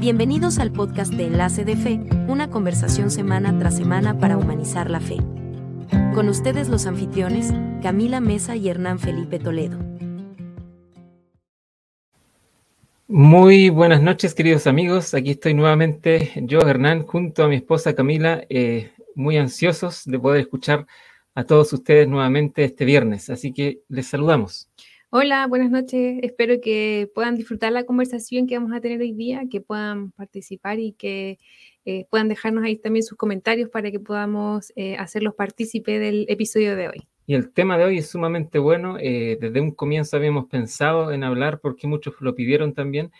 Bienvenidos al podcast de Enlace de Fe, una conversación semana tras semana para humanizar la fe. Con ustedes los anfitriones, Camila Mesa y Hernán Felipe Toledo. Muy buenas noches, queridos amigos. Aquí estoy nuevamente yo, Hernán, junto a mi esposa Camila, eh, muy ansiosos de poder escuchar a todos ustedes nuevamente este viernes. Así que les saludamos. Hola, buenas noches. Espero que puedan disfrutar la conversación que vamos a tener hoy día, que puedan participar y que eh, puedan dejarnos ahí también sus comentarios para que podamos eh, hacerlos partícipe del episodio de hoy. Y el tema de hoy es sumamente bueno. Eh, desde un comienzo habíamos pensado en hablar, porque muchos lo pidieron también,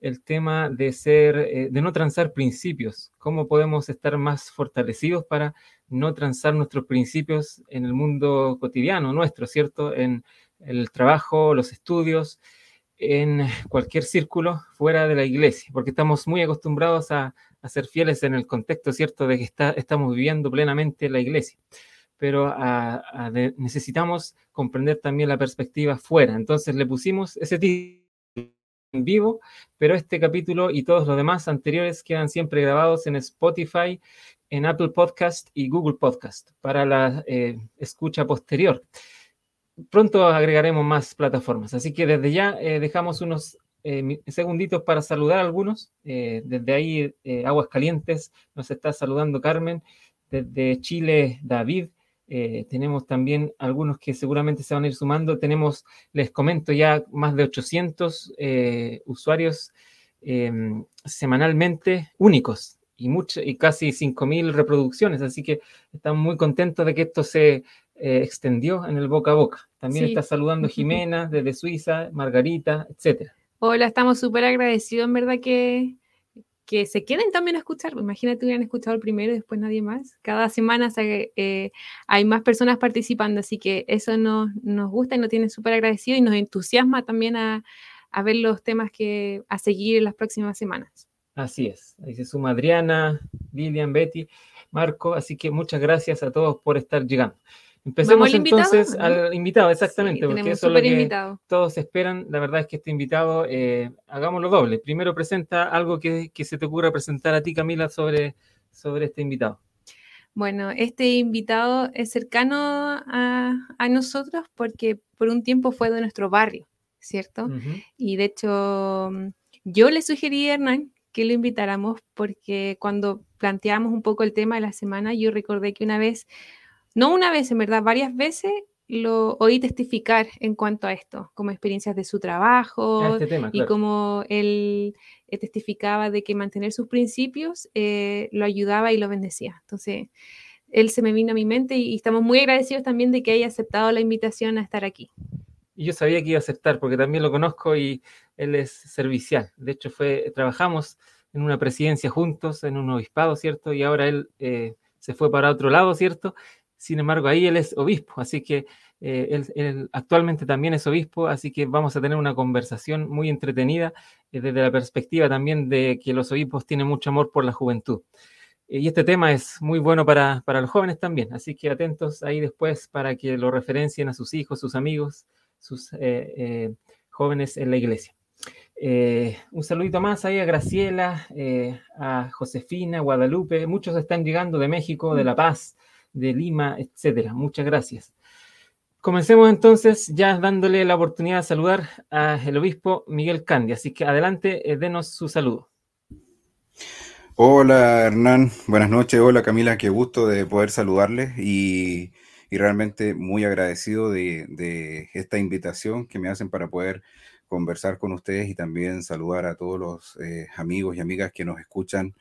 el tema de ser, de no transar principios. ¿Cómo podemos estar más fortalecidos para no transar nuestros principios en el mundo cotidiano nuestro, ¿cierto? En, el trabajo, los estudios, en cualquier círculo fuera de la iglesia, porque estamos muy acostumbrados a, ser fieles en el contexto, ¿cierto?, de que estamos viviendo plenamente la iglesia, pero necesitamos comprender también la perspectiva fuera. Entonces le pusimos ese título en vivo, pero este capítulo y todos los demás anteriores quedan siempre grabados en Spotify, en Apple Podcast y Google Podcast para la eh, escucha posterior pronto agregaremos más plataformas. Así que desde ya eh, dejamos unos eh, segunditos para saludar a algunos. Eh, desde ahí, Aguas Calientes, nos está saludando Carmen. Desde Chile, David. tenemos también algunos que seguramente se van a ir sumando. Tenemos, les comento ya, más de 800 usuarios em, semanalmente únicos y, mucho, y casi 5.000 reproducciones. Así que estamos muy contentos de que esto se eh, extendió en el boca a boca. También está saludando Jimena desde Suiza, Margarita, etcétera. Hola, estamos súper agradecidos, en verdad, que, que se queden también a escuchar. Imagínate hubieran escuchado el primero y después nadie más. Cada semana eh, hay más personas participando, así que eso nos, nos gusta y nos tiene súper agradecido y nos entusiasma también a, a, ver los temas que a seguir en las próximas semanas. Así es. Ahí se suma Adriana, Lilian, Betty, Marco. Así que muchas gracias a todos por estar llegando. Empecemos entonces al invitado, exactamente, porque eso es lo que todos esperan. La verdad es que este invitado, eh, hagámoslo doble. Primero presenta algo que, se te ocurra presentar a ti, Camila, sobre, sobre este invitado. Bueno, este invitado es cercano a, nosotros porque por un tiempo fue de nuestro barrio, ¿cierto? Y de hecho, yo le sugerí a Hernán que lo invitáramos porque cuando planteamos un poco el tema de la semana, yo recordé que una vez no una vez, en verdad, varias veces lo oí testificar en cuanto a esto, como experiencias de su trabajo este y como él eh, testificaba de que mantener sus principios eh, lo ayudaba y lo bendecía. Entonces, él se me vino a mi mente y, estamos muy agradecidos también de que haya aceptado la invitación a estar aquí. Y yo sabía que iba a aceptar porque también lo conozco y él es servicial. De hecho, fue, trabajamos en una presidencia juntos, en un obispado, ¿cierto? Y ahora él eh, se fue para otro lado, ¿cierto? Sin embargo, ahí él es obispo, así que eh, él, actualmente también es obispo, así que vamos a tener una conversación muy entretenida eh, desde la perspectiva también de que los obispos tienen mucho amor por la juventud. Eh, y este tema es muy bueno para, para, los jóvenes también, así que atentos ahí después para que lo referencien a sus hijos, sus amigos, sus jóvenes en la iglesia. un saludito más ahí a Graciela, a Josefina, Guadalupe, muchos están llegando de México, de La Paz, de Lima, etcétera. Muchas gracias. Comencemos entonces ya dándole la oportunidad de saludar al obispo Miguel Candia. Así que adelante, eh, denos su saludo. Hola Hernán, buenas noches. Hola Camila, qué gusto de poder saludarles y, realmente muy agradecido de, esta invitación que me hacen para poder conversar con ustedes y también saludar a todos los eh, amigos y amigas que nos escuchan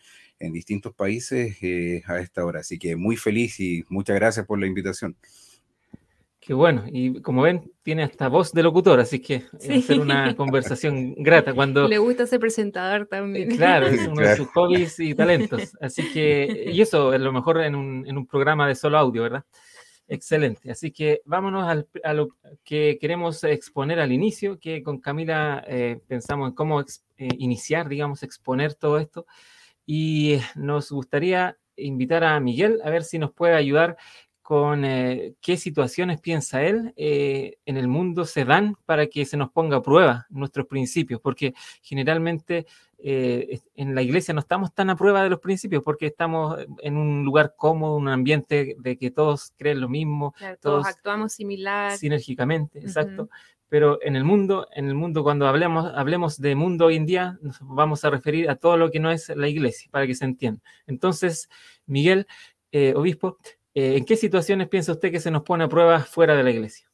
en distintos países eh, a esta hora. Así que muy feliz y muchas gracias por la invitación. Qué bueno, y como ven, tiene hasta voz de locutor, así que va a ser una conversación grata cuando... Le gusta ser presentador también. Claro, es uno de sus hobbies y talentos. Así que, y eso es lo mejor en un, en un programa de solo audio, ¿verdad? Excelente. Así que vámonos a lo que queremos exponer al inicio, que con Camila eh, pensamos en cómo eh, iniciar, digamos, exponer todo esto. Y nos gustaría invitar a Miguel a ver si nos puede ayudar con eh, qué situaciones piensa él eh, en el mundo se dan para que se nos ponga a prueba nuestros principios, porque generalmente eh, en la iglesia no estamos tan a prueba de los principios porque estamos en un lugar cómodo, un ambiente de que todos creen lo mismo, todos, actuamos similar. Sinérgicamente, exacto. Pero en el mundo, en el mundo cuando hablemos, hablemos de mundo hoy en día, nos vamos a referir a todo lo que no es la iglesia, para que se entienda. Entonces, Miguel, obispo, eh, ¿En qué situaciones piensa usted que se nos pone a prueba fuera de la iglesia?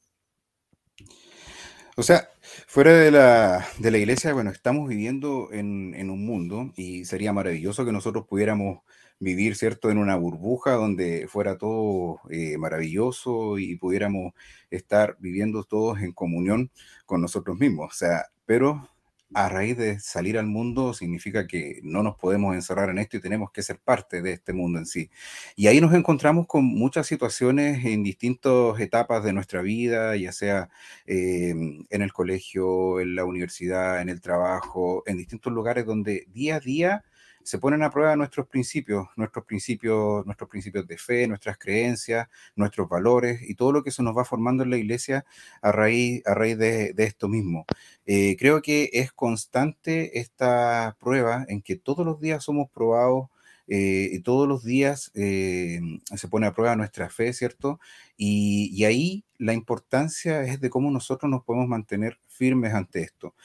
O sea, fuera de la, de la iglesia, bueno, estamos viviendo en, un mundo y sería maravilloso que nosotros pudiéramos vivir, ¿cierto?, en una burbuja donde fuera todo eh, maravilloso y pudiéramos estar viviendo todos en comunión con nosotros mismos. O sea, pero a raíz de salir al mundo significa que no nos podemos encerrar en esto y tenemos que ser parte de este mundo en sí. Y ahí nos encontramos con muchas situaciones en distintas etapas de nuestra vida, ya sea em, en el colegio, en la universidad, en el trabajo, en distintos lugares donde día a día se ponen a prueba nuestros principios, nuestros principios, nuestros principios de fe, nuestras creencias, nuestros valores y todo lo que se nos va formando en la iglesia a raíz, a raíz de, esto mismo. Eh, creo que es constante esta prueba en que todos los días somos probados eh, y todos los días eh, se pone a prueba nuestra fe, ¿cierto? Y, y, ahí la importancia es de cómo nosotros nos podemos mantener firmes ante esto,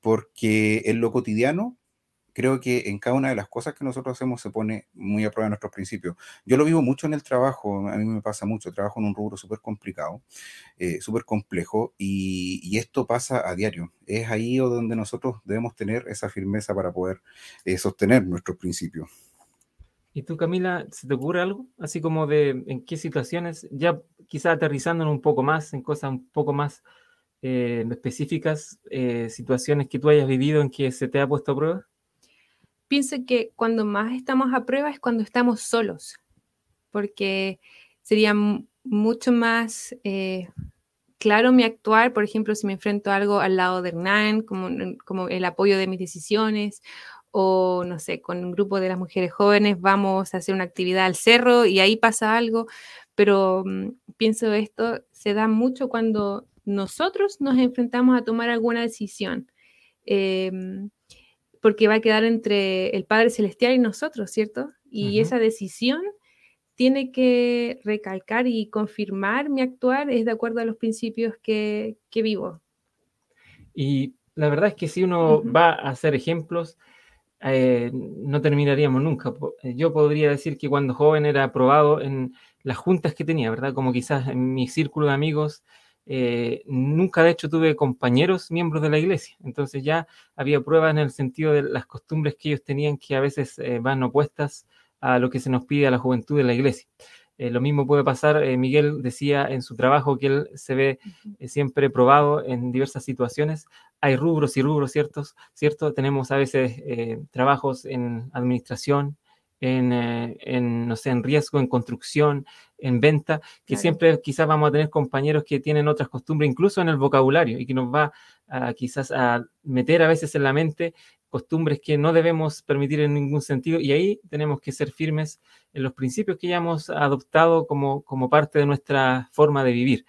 porque en lo cotidiano creo que en cada una de las cosas que nosotros hacemos se pone muy a prueba nuestros principios. Yo lo vivo mucho en el trabajo, a mí me pasa mucho, trabajo en un rubro súper complicado, eh, súper complejo, y, esto pasa a diario. Es ahí donde nosotros debemos tener esa firmeza para poder eh, sostener nuestros principios. ¿Y tú, Camila, se te ocurre algo? Así como de en qué situaciones, ya quizá aterrizando un poco más, en cosas un poco más eh, específicas, situaciones que tú hayas vivido en que se te ha puesto a prueba? Pienso que cuando más estamos a prueba es cuando estamos solos, porque sería mucho más eh, claro mi actuar, por ejemplo, si me enfrento a algo al lado de Hernán, como, como el apoyo de mis decisiones, o no sé, con un grupo de las mujeres jóvenes vamos a hacer una actividad al cerro y ahí pasa algo, pero mm, pienso esto se da mucho cuando nosotros nos enfrentamos a tomar alguna decisión. Em, porque va a quedar entre el Padre Celestial y nosotros, ¿cierto? Y esa decisión tiene que recalcar y confirmar mi actuar es de acuerdo a los principios que, vivo. Y la verdad es que si uno va a hacer ejemplos, eh, no terminaríamos nunca. Yo podría decir que cuando joven era aprobado en las juntas que tenía, ¿verdad? Como quizás en mi círculo de amigos eh, nunca de hecho tuve compañeros miembros de la iglesia, entonces ya había pruebas en el sentido de las costumbres que ellos tenían que a veces eh, van opuestas a lo que se nos pide a la juventud de la iglesia. Eh, lo mismo puede pasar, Miguel decía en su trabajo que él se ve siempre probado en diversas situaciones. Hay rubros y rubros, ¿ciertos? ¿cierto? Tenemos a veces trabajos en administración, eh, en, no sé, en riesgo, en construcción, en venta, que siempre quizás vamos a tener compañeros que tienen otras costumbres, incluso en el vocabulario, y que nos va a, quizás a meter a veces en la mente costumbres que no debemos permitir en ningún sentido, y ahí tenemos que ser firmes en los principios que ya hemos adoptado como, como parte de nuestra forma de vivir.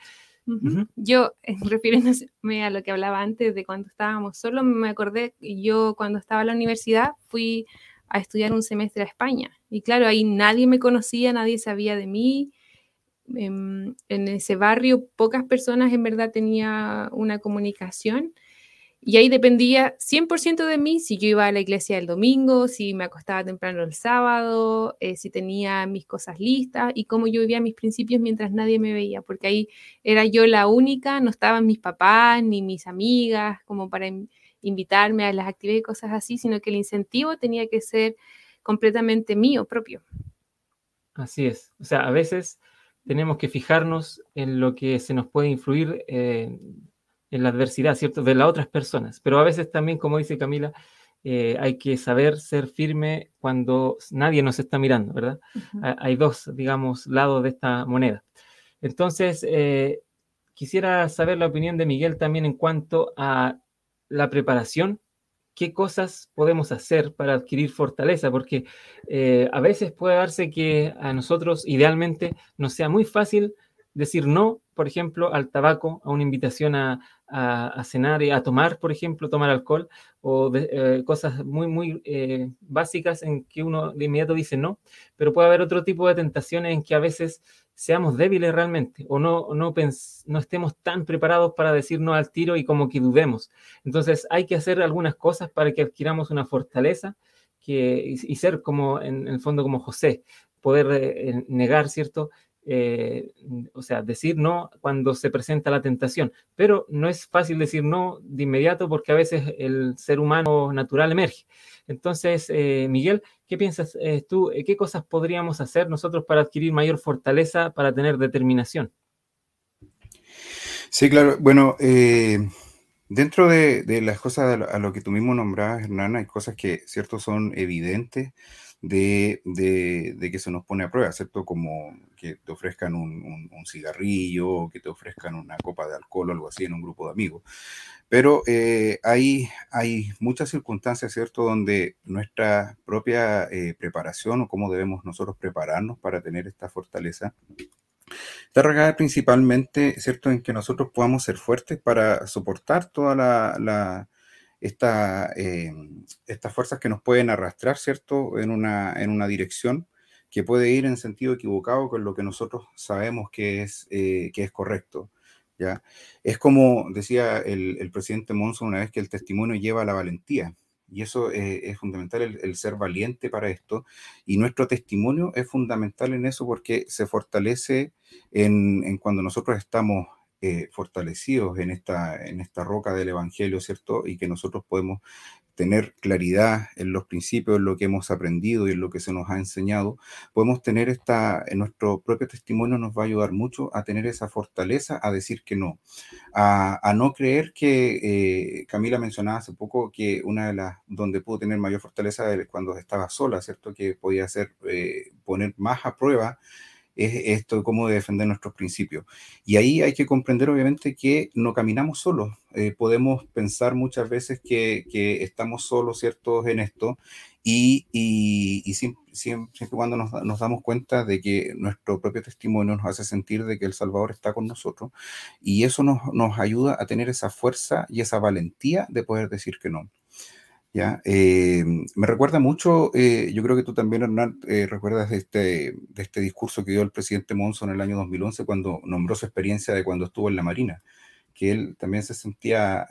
Yo, refiriéndome a lo que hablaba antes de cuando estábamos solos, me acordé, yo cuando estaba en la universidad fui a estudiar un semestre a España. Y claro, ahí nadie me conocía, nadie sabía de mí. En, en ese barrio pocas personas en verdad tenía una comunicación y ahí dependía 100% de mí si yo iba a la iglesia el domingo, si me acostaba temprano el sábado, eh, si tenía mis cosas listas y cómo yo vivía mis principios mientras nadie me veía, porque ahí era yo la única, no estaban mis papás ni mis amigas como para invitarme a las actividades y cosas así, sino que el incentivo tenía que ser completamente mío propio. Así es. O sea, a veces tenemos que fijarnos en lo que se nos puede influir eh, en la adversidad, ¿cierto? De las otras personas. Pero a veces también, como dice Camila, eh, hay que saber ser firme cuando nadie nos está mirando, ¿verdad? Hay dos, digamos, lados de esta moneda. Entonces, eh, quisiera saber la opinión de Miguel también en cuanto a la preparación qué cosas podemos hacer para adquirir fortaleza, porque eh, a veces puede darse que a nosotros idealmente nos sea muy fácil decir no, por ejemplo, al tabaco, a una invitación a, cenar y a tomar, por ejemplo, tomar alcohol, o eh, cosas muy, muy eh, básicas en que uno de inmediato dice no, pero puede haber otro tipo de tentaciones en que a veces seamos débiles realmente o no, no, no estemos tan preparados para decir no al tiro y como que dudemos. Entonces hay que hacer algunas cosas para que adquiramos una fortaleza que, y, ser como en, el fondo como José, poder eh, negar, ¿cierto? Eh, o sea, decir no cuando se presenta la tentación, pero no es fácil decir no de inmediato porque a veces el ser humano natural emerge. Entonces, eh, Miguel, ¿qué piensas eh, tú? ¿Qué cosas podríamos hacer nosotros para adquirir mayor fortaleza, para tener determinación? Sí, claro. Bueno, dentro de, las cosas a lo, que tú mismo nombrabas, Hernán, hay cosas que, cierto, son evidentes de, que se nos pone a prueba, ¿cierto? Como que te ofrezcan un, cigarrillo, que te ofrezcan una copa de alcohol o algo así en un grupo de amigos. Pero eh, hay, hay muchas circunstancias, ¿cierto?, donde nuestra propia eh, preparación o cómo debemos nosotros prepararnos para tener esta fortaleza Está regada principalmente, ¿cierto?, en que nosotros podamos ser fuertes para soportar toda la, esta, eh, estas fuerzas que nos pueden arrastrar, ¿cierto?, en una, en una dirección que puede ir en sentido equivocado con lo que nosotros sabemos que es, eh, que es correcto. ¿ya? Es como decía el, presidente Monson una vez que el testimonio lleva la valentía. Y eso eh, es fundamental, el, ser valiente para esto. Y nuestro testimonio es fundamental en eso porque se fortalece en, en cuando nosotros estamos eh, fortalecidos en esta, en esta roca del Evangelio, ¿cierto? Y que nosotros podemos tener claridad en los principios, en lo que hemos aprendido y en lo que se nos ha enseñado, podemos tener esta, en nuestro propio testimonio nos va a ayudar mucho a tener esa fortaleza, a decir que no, a, no creer que, eh, Camila mencionaba hace poco que una de las, donde pudo tener mayor fortaleza era cuando estaba sola, ¿cierto? Que podía hacer, eh, poner más a prueba es esto cómo defender nuestros principios. Y ahí hay que comprender obviamente que no caminamos solos. Eh, podemos pensar muchas veces que, estamos solos, ¿cierto?, en esto. Y, y, siempre, siempre, cuando nos, nos, damos cuenta de que nuestro propio testimonio nos hace sentir de que el Salvador está con nosotros. Y eso nos, nos ayuda a tener esa fuerza y esa valentía de poder decir que no. ¿Ya? Eh, me recuerda mucho, eh, yo creo que tú también, Hernán, eh, recuerdas de este, de este discurso que dio el presidente Monson en el año 2011 cuando nombró su experiencia de cuando estuvo en la Marina, que él también se sentía,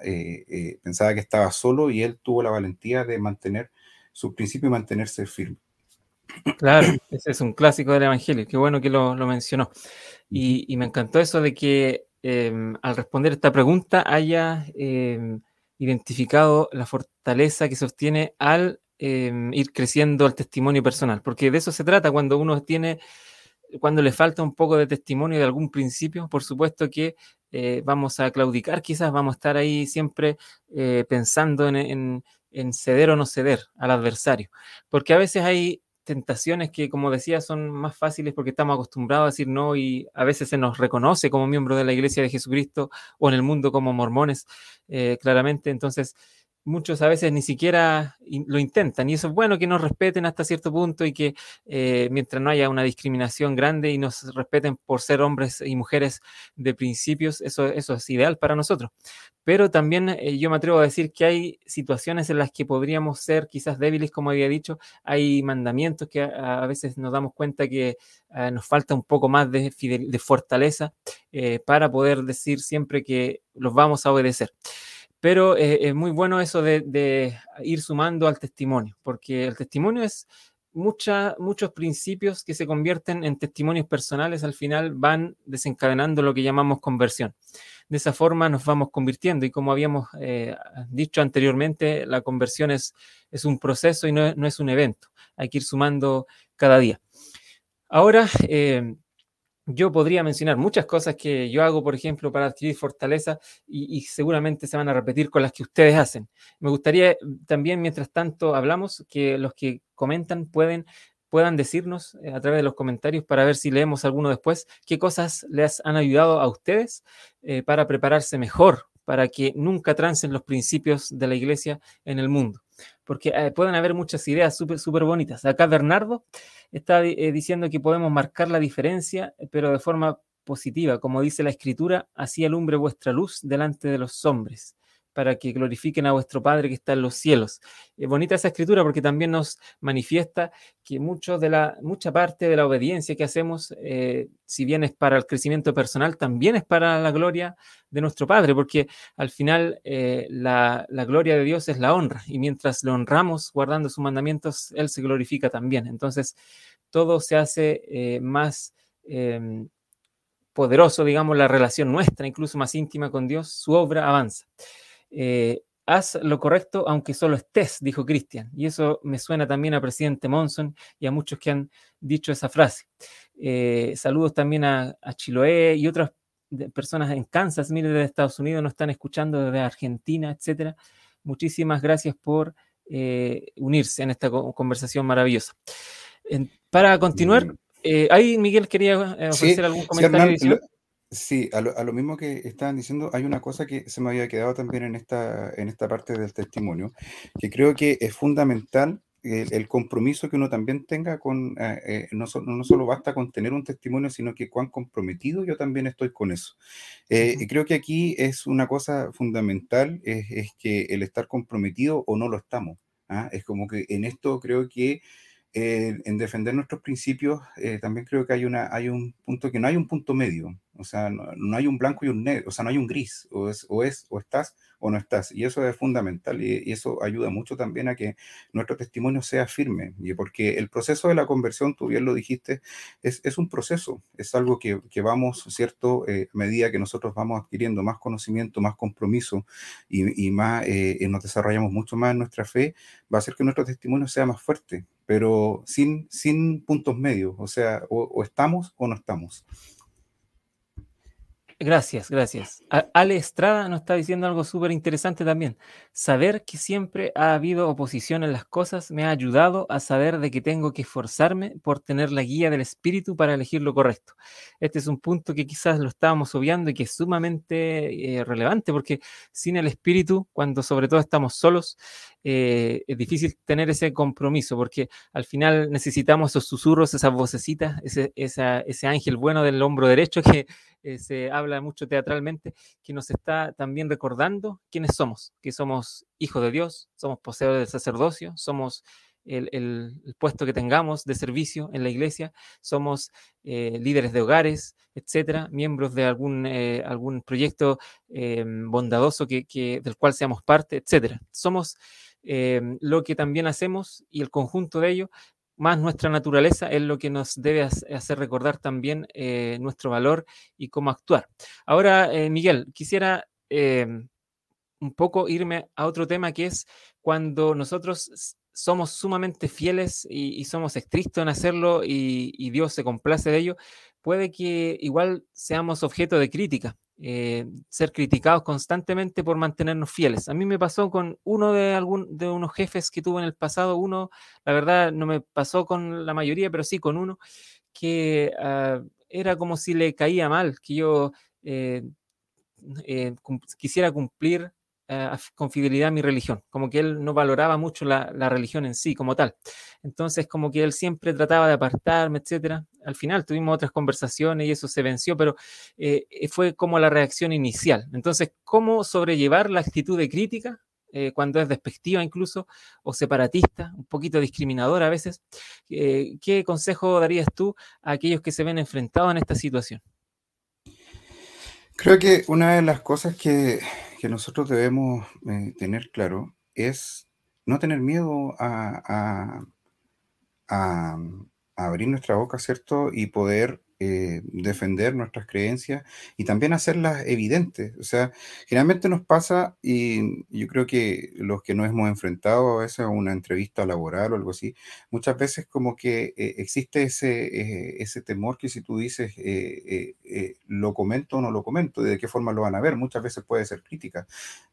pensaba que estaba solo y él tuvo la valentía de mantener su principio y mantenerse firme. Claro, ese es un clásico del Evangelio, qué bueno que lo, lo mencionó. Y, y, me encantó eso de que em, al responder esta pregunta haya em, identificado la fortaleza que sostiene al em, ir creciendo el testimonio personal, porque de eso se trata cuando uno tiene, cuando le falta un poco de testimonio de algún principio, por supuesto que eh, vamos a claudicar, quizás vamos a estar ahí siempre eh, pensando en, en ceder o no ceder al adversario, porque a veces hay tentaciones que, como decía, son más fáciles porque estamos acostumbrados a decir no y a veces se nos reconoce como miembro de la Iglesia de Jesucristo o en el mundo como mormones, eh, claramente. Entonces, muchos a veces ni siquiera lo intentan y eso es bueno que nos respeten hasta cierto punto y que eh, mientras no haya una discriminación grande y nos respeten por ser hombres y mujeres de principios, eso, eso es ideal para nosotros. Pero también eh, yo me atrevo a decir que hay situaciones en las que podríamos ser quizás débiles, como había dicho, hay mandamientos que a, veces nos damos cuenta que ah, nos falta un poco más de, de fortaleza eh, para poder decir siempre que los vamos a obedecer. Pero eh, es muy bueno eso de, ir sumando al testimonio, porque el testimonio es muchos principios que se convierten en testimonios personales, al final van desencadenando lo que llamamos conversión. De esa forma nos vamos convirtiendo y como habíamos eh, dicho anteriormente, la conversión es, es un proceso y no, no, es un evento. Hay que ir sumando cada día. Ahora, eh, yo podría mencionar muchas cosas que yo hago, por ejemplo, para adquirir fortaleza y, seguramente se van a repetir con las que ustedes hacen. Me gustaría también, mientras tanto hablamos, que los que comentan puedan decirnos eh, a través de los comentarios para ver si leemos alguno después, qué cosas les han ayudado a ustedes eh, para prepararse mejor para que nunca trancen los principios de la iglesia en el mundo. Porque eh, pueden haber muchas ideas súper super bonitas. Acá Bernardo está eh, diciendo que podemos marcar la diferencia, pero de forma positiva, como dice la escritura, así alumbre vuestra luz delante de los hombres para que glorifiquen a vuestro Padre que está en los cielos. Es bonita esa escritura porque también nos manifiesta que mucho de la, mucha parte de la obediencia que hacemos, eh, si bien es para el crecimiento personal, también es para la gloria de nuestro Padre, porque al final eh, la, gloria de Dios es la honra y mientras lo honramos guardando sus mandamientos, Él se glorifica también. Entonces, todo se hace eh, más em, poderoso, digamos, la relación nuestra, incluso más íntima con Dios, su obra avanza. Eh, haz lo correcto aunque solo estés, dijo Cristian. Y eso me suena también a presidente Monson y a muchos que han dicho esa frase. Eh, saludos también a, Chiloé y otras personas en Kansas, mire, de Estados Unidos nos están escuchando desde Argentina, etcétera. Muchísimas gracias por eh, unirse en esta conversación maravillosa. para continuar, mm. ahí Miguel quería ofrecer algún comentario. Sí, a lo, mismo que estaban diciendo, hay una cosa que se me había quedado también en esta, en esta parte del testimonio, que creo que es fundamental el, compromiso que uno también tenga con, eh, eh, no, no, solo basta con tener un testimonio, sino que cuán comprometido yo también estoy con eso. Eh, y creo que aquí es una cosa fundamental, es, que el estar comprometido o no lo estamos. ¿ah? Es como que en esto creo que en defender nuestros principios, también creo que hay, una, hay un punto que no hay un punto medio. O sea, no, hay un blanco y un negro, o sea, no hay un gris, o es, o es, o estás o no estás. Y eso es fundamental y, eso ayuda mucho también a que nuestro testimonio sea firme. Y porque el proceso de la conversión, tú bien lo dijiste, es, es un proceso, es algo que, que vamos, ¿cierto? Eh, a medida que nosotros vamos adquiriendo más conocimiento, más compromiso y, y más eh, nos desarrollamos mucho más en nuestra fe, va a hacer que nuestro testimonio sea más fuerte, pero sin, sin puntos medios, o sea, o estamos o no estamos. Gracias, gracias. Ale Estrada nos está diciendo algo súper interesante también. Saber que siempre ha habido oposición en las cosas me ha ayudado a saber de que tengo que esforzarme por tener la guía del espíritu para elegir lo correcto. Este es un punto que quizás lo estábamos obviando y que es sumamente eh, relevante porque sin el espíritu, cuando sobre todo estamos solos, eh, es difícil tener ese compromiso porque al final necesitamos esos susurros, esas vocecitas, ese, ese ángel bueno del hombro derecho que eh, se habla mucho teatralmente, que nos está también recordando quiénes somos, que somos hijos de Dios, somos poseedores del sacerdocio, somos el, puesto que tengamos de servicio en la iglesia, somos eh, líderes de hogares, etcétera, miembros de algún, eh, algún proyecto bondadoso que, del cual seamos parte, etcétera. Somos lo que también hacemos y el conjunto de ello más nuestra naturaleza es lo que nos debe hacer recordar también eh, nuestro valor y cómo actuar. Ahora, eh, Miguel, quisiera em, un poco irme a otro tema que es cuando nosotros somos sumamente fieles y, somos estrictos en hacerlo y, Dios se complace de ello, puede que igual seamos objeto de crítica. Eh, ser criticados constantemente por mantenernos fieles. A mí me pasó con uno de, algún, de unos jefes que tuve en el pasado, uno, la verdad no me pasó con la mayoría, pero sí con uno, que ah, era como si le caía mal, que yo eh, eh, quisiera cumplir eh, con fidelidad a mi religión, como que él no valoraba mucho la, religión en sí como tal. Entonces, como que él siempre trataba de apartarme, etcétera. Al final tuvimos otras conversaciones y eso se venció, pero eh, fue como la reacción inicial. Entonces, ¿cómo sobrellevar la actitud de crítica eh, cuando es despectiva incluso o separatista, un poquito discriminadora a veces? ¿Qué consejo darías tú a aquellos que se ven enfrentados en esta situación? Creo que una de las cosas que, nosotros debemos eh, tener claro es no tener miedo a, a, abrir nuestra boca, ¿cierto? Y poder eh, defender nuestras creencias y también hacerlas evidentes. O sea, generalmente nos pasa, y yo creo que los que nos hemos enfrentado a veces a una entrevista laboral o algo así, muchas veces como que eh, existe ese, eh, ese temor que si tú dices, lo comento o no lo comento, de qué forma lo van a ver, muchas veces puede ser crítica.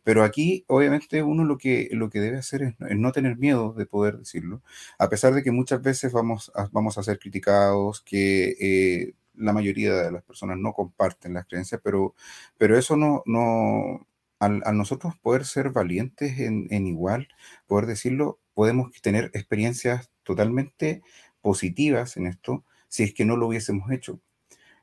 Pero aquí, obviamente, uno lo que, lo que debe hacer es, no tener miedo de poder decirlo, a pesar de que muchas veces vamos a, vamos a ser criticados, que la mayoría de las personas no comparten las creencias, pero, pero eso no, no, al, nosotros poder ser valientes en, en, igual, poder decirlo, podemos tener experiencias totalmente positivas en esto si es que no lo hubiésemos hecho.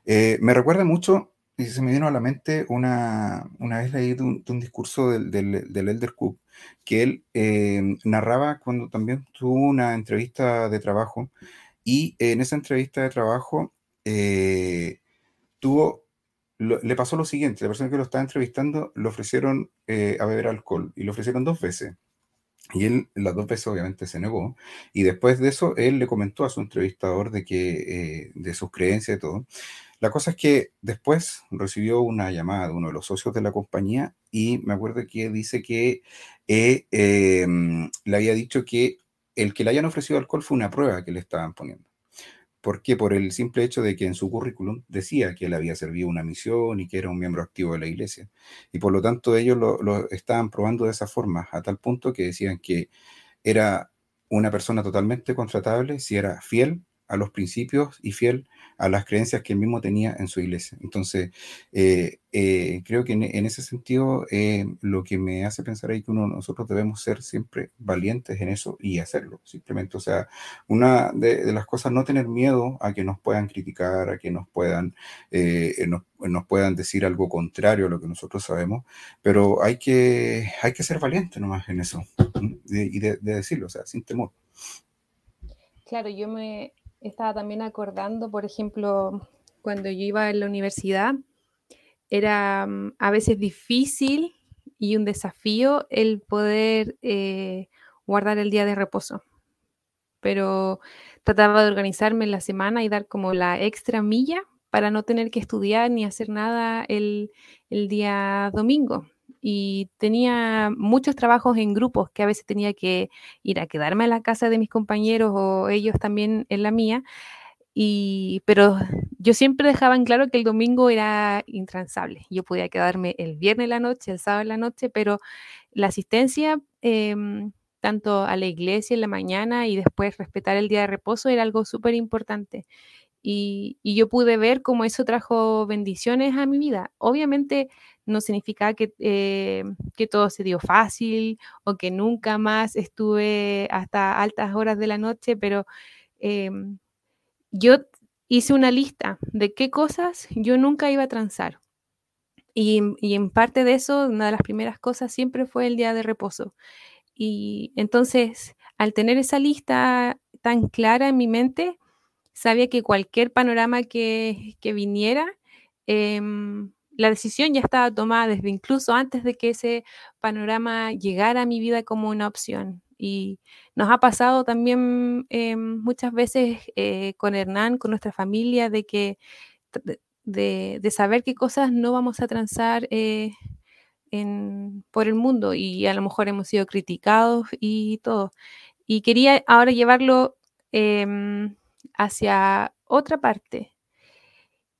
Eh, me recuerda mucho, y se me vino a la mente una, una vez leí de un, discurso del, del, del, Elder Cook, que él eh, narraba cuando también tuvo una entrevista de trabajo, y en esa entrevista de trabajo eh, tuvo, le pasó lo siguiente, la persona que lo estaba entrevistando le ofrecieron a beber alcohol, y le ofrecieron dos veces. Y él las dos veces obviamente se negó. Y después de eso, él le comentó a su entrevistador de que eh, de sus creencias y todo. La cosa es que después recibió una llamada de uno de los socios de la compañía y me acuerdo que dice que eh, em, le había dicho que el que le hayan ofrecido alcohol fue una prueba que le estaban poniendo. ¿Por qué? Por el simple hecho de que en su currículum decía que él había servido una misión y que era un miembro activo de la iglesia. Y por lo tanto ellos lo, estaban probando de esa forma, a tal punto que decían que era una persona totalmente contratable si era fiel a los principios y fiel a las creencias que él mismo tenía en su iglesia. Entonces, eh, eh, creo que en, ese sentido eh, lo que me hace pensar ahí que uno, nosotros debemos ser siempre valientes en eso y hacerlo, simplemente. O sea, una de, las cosas, no tener miedo a que nos puedan criticar, a que nos puedan, nos, puedan decir algo contrario a lo que nosotros sabemos, pero hay que, hay que ser valiente nomás en eso y de decirlo, o sea, sin temor. Claro, yo me, estaba también acordando, por ejemplo, cuando yo iba en la universidad, era mm, a veces difícil y un desafío el poder eh, guardar el día de reposo. Pero trataba de organizarme en la semana y dar como la extra milla para no tener que estudiar ni hacer nada el, el día domingo y tenía muchos trabajos en grupos que a veces tenía que ir a quedarme a la casa de mis compañeros o ellos también en la mía. Y, pero yo siempre dejaba en claro que el domingo era intransable. Yo podía quedarme el viernes la noche, el sábado la noche, pero la asistencia em, tanto a la iglesia en la mañana y después respetar el día de reposo era algo súper importante. Y, y, yo pude ver cómo eso trajo bendiciones a mi vida. Obviamente no significa que, eh, que, todo se dio fácil o que nunca más estuve hasta altas horas de la noche, pero em, yo hice una lista de qué cosas yo nunca iba a transar. Y, y, en parte de eso, una de las primeras cosas siempre fue el día de reposo. Y entonces, al tener esa lista tan clara en mi mente, sabía que cualquier panorama que, viniera, eh, la decisión ya estaba tomada desde incluso antes de que ese panorama llegara a mi vida como una opción. Y nos ha pasado también eh, muchas veces eh, con Hernán, con nuestra familia, de que de, saber qué cosas no vamos a transar eh, por el mundo y a lo mejor hemos sido criticados y todo. Y quería ahora llevarlo em, hacia otra parte,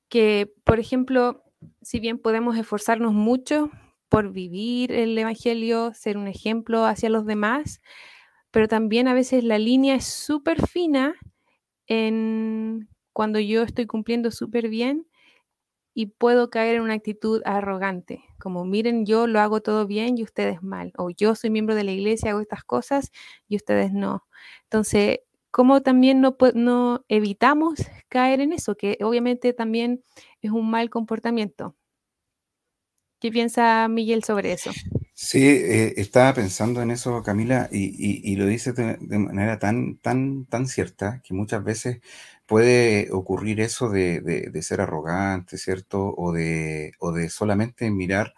que por ejemplo si bien podemos esforzarnos mucho por vivir el Evangelio, ser un ejemplo hacia los demás, pero también a veces la línea es súper fina en cuando yo estoy cumpliendo súper bien y puedo caer en una actitud arrogante, como miren, yo lo hago todo bien y ustedes mal, o yo soy miembro de la iglesia, hago estas cosas y ustedes no. Entonces, ¿cómo también no, no evitamos caer en eso? Que obviamente también es un mal comportamiento. ¿Qué piensa Miguel sobre eso? Sí, eh, estaba pensando en eso, Camila, y, lo dice de, manera tan, tan, tan cierta que muchas veces puede ocurrir eso de, ser arrogante, ¿cierto? O de, o de solamente mirar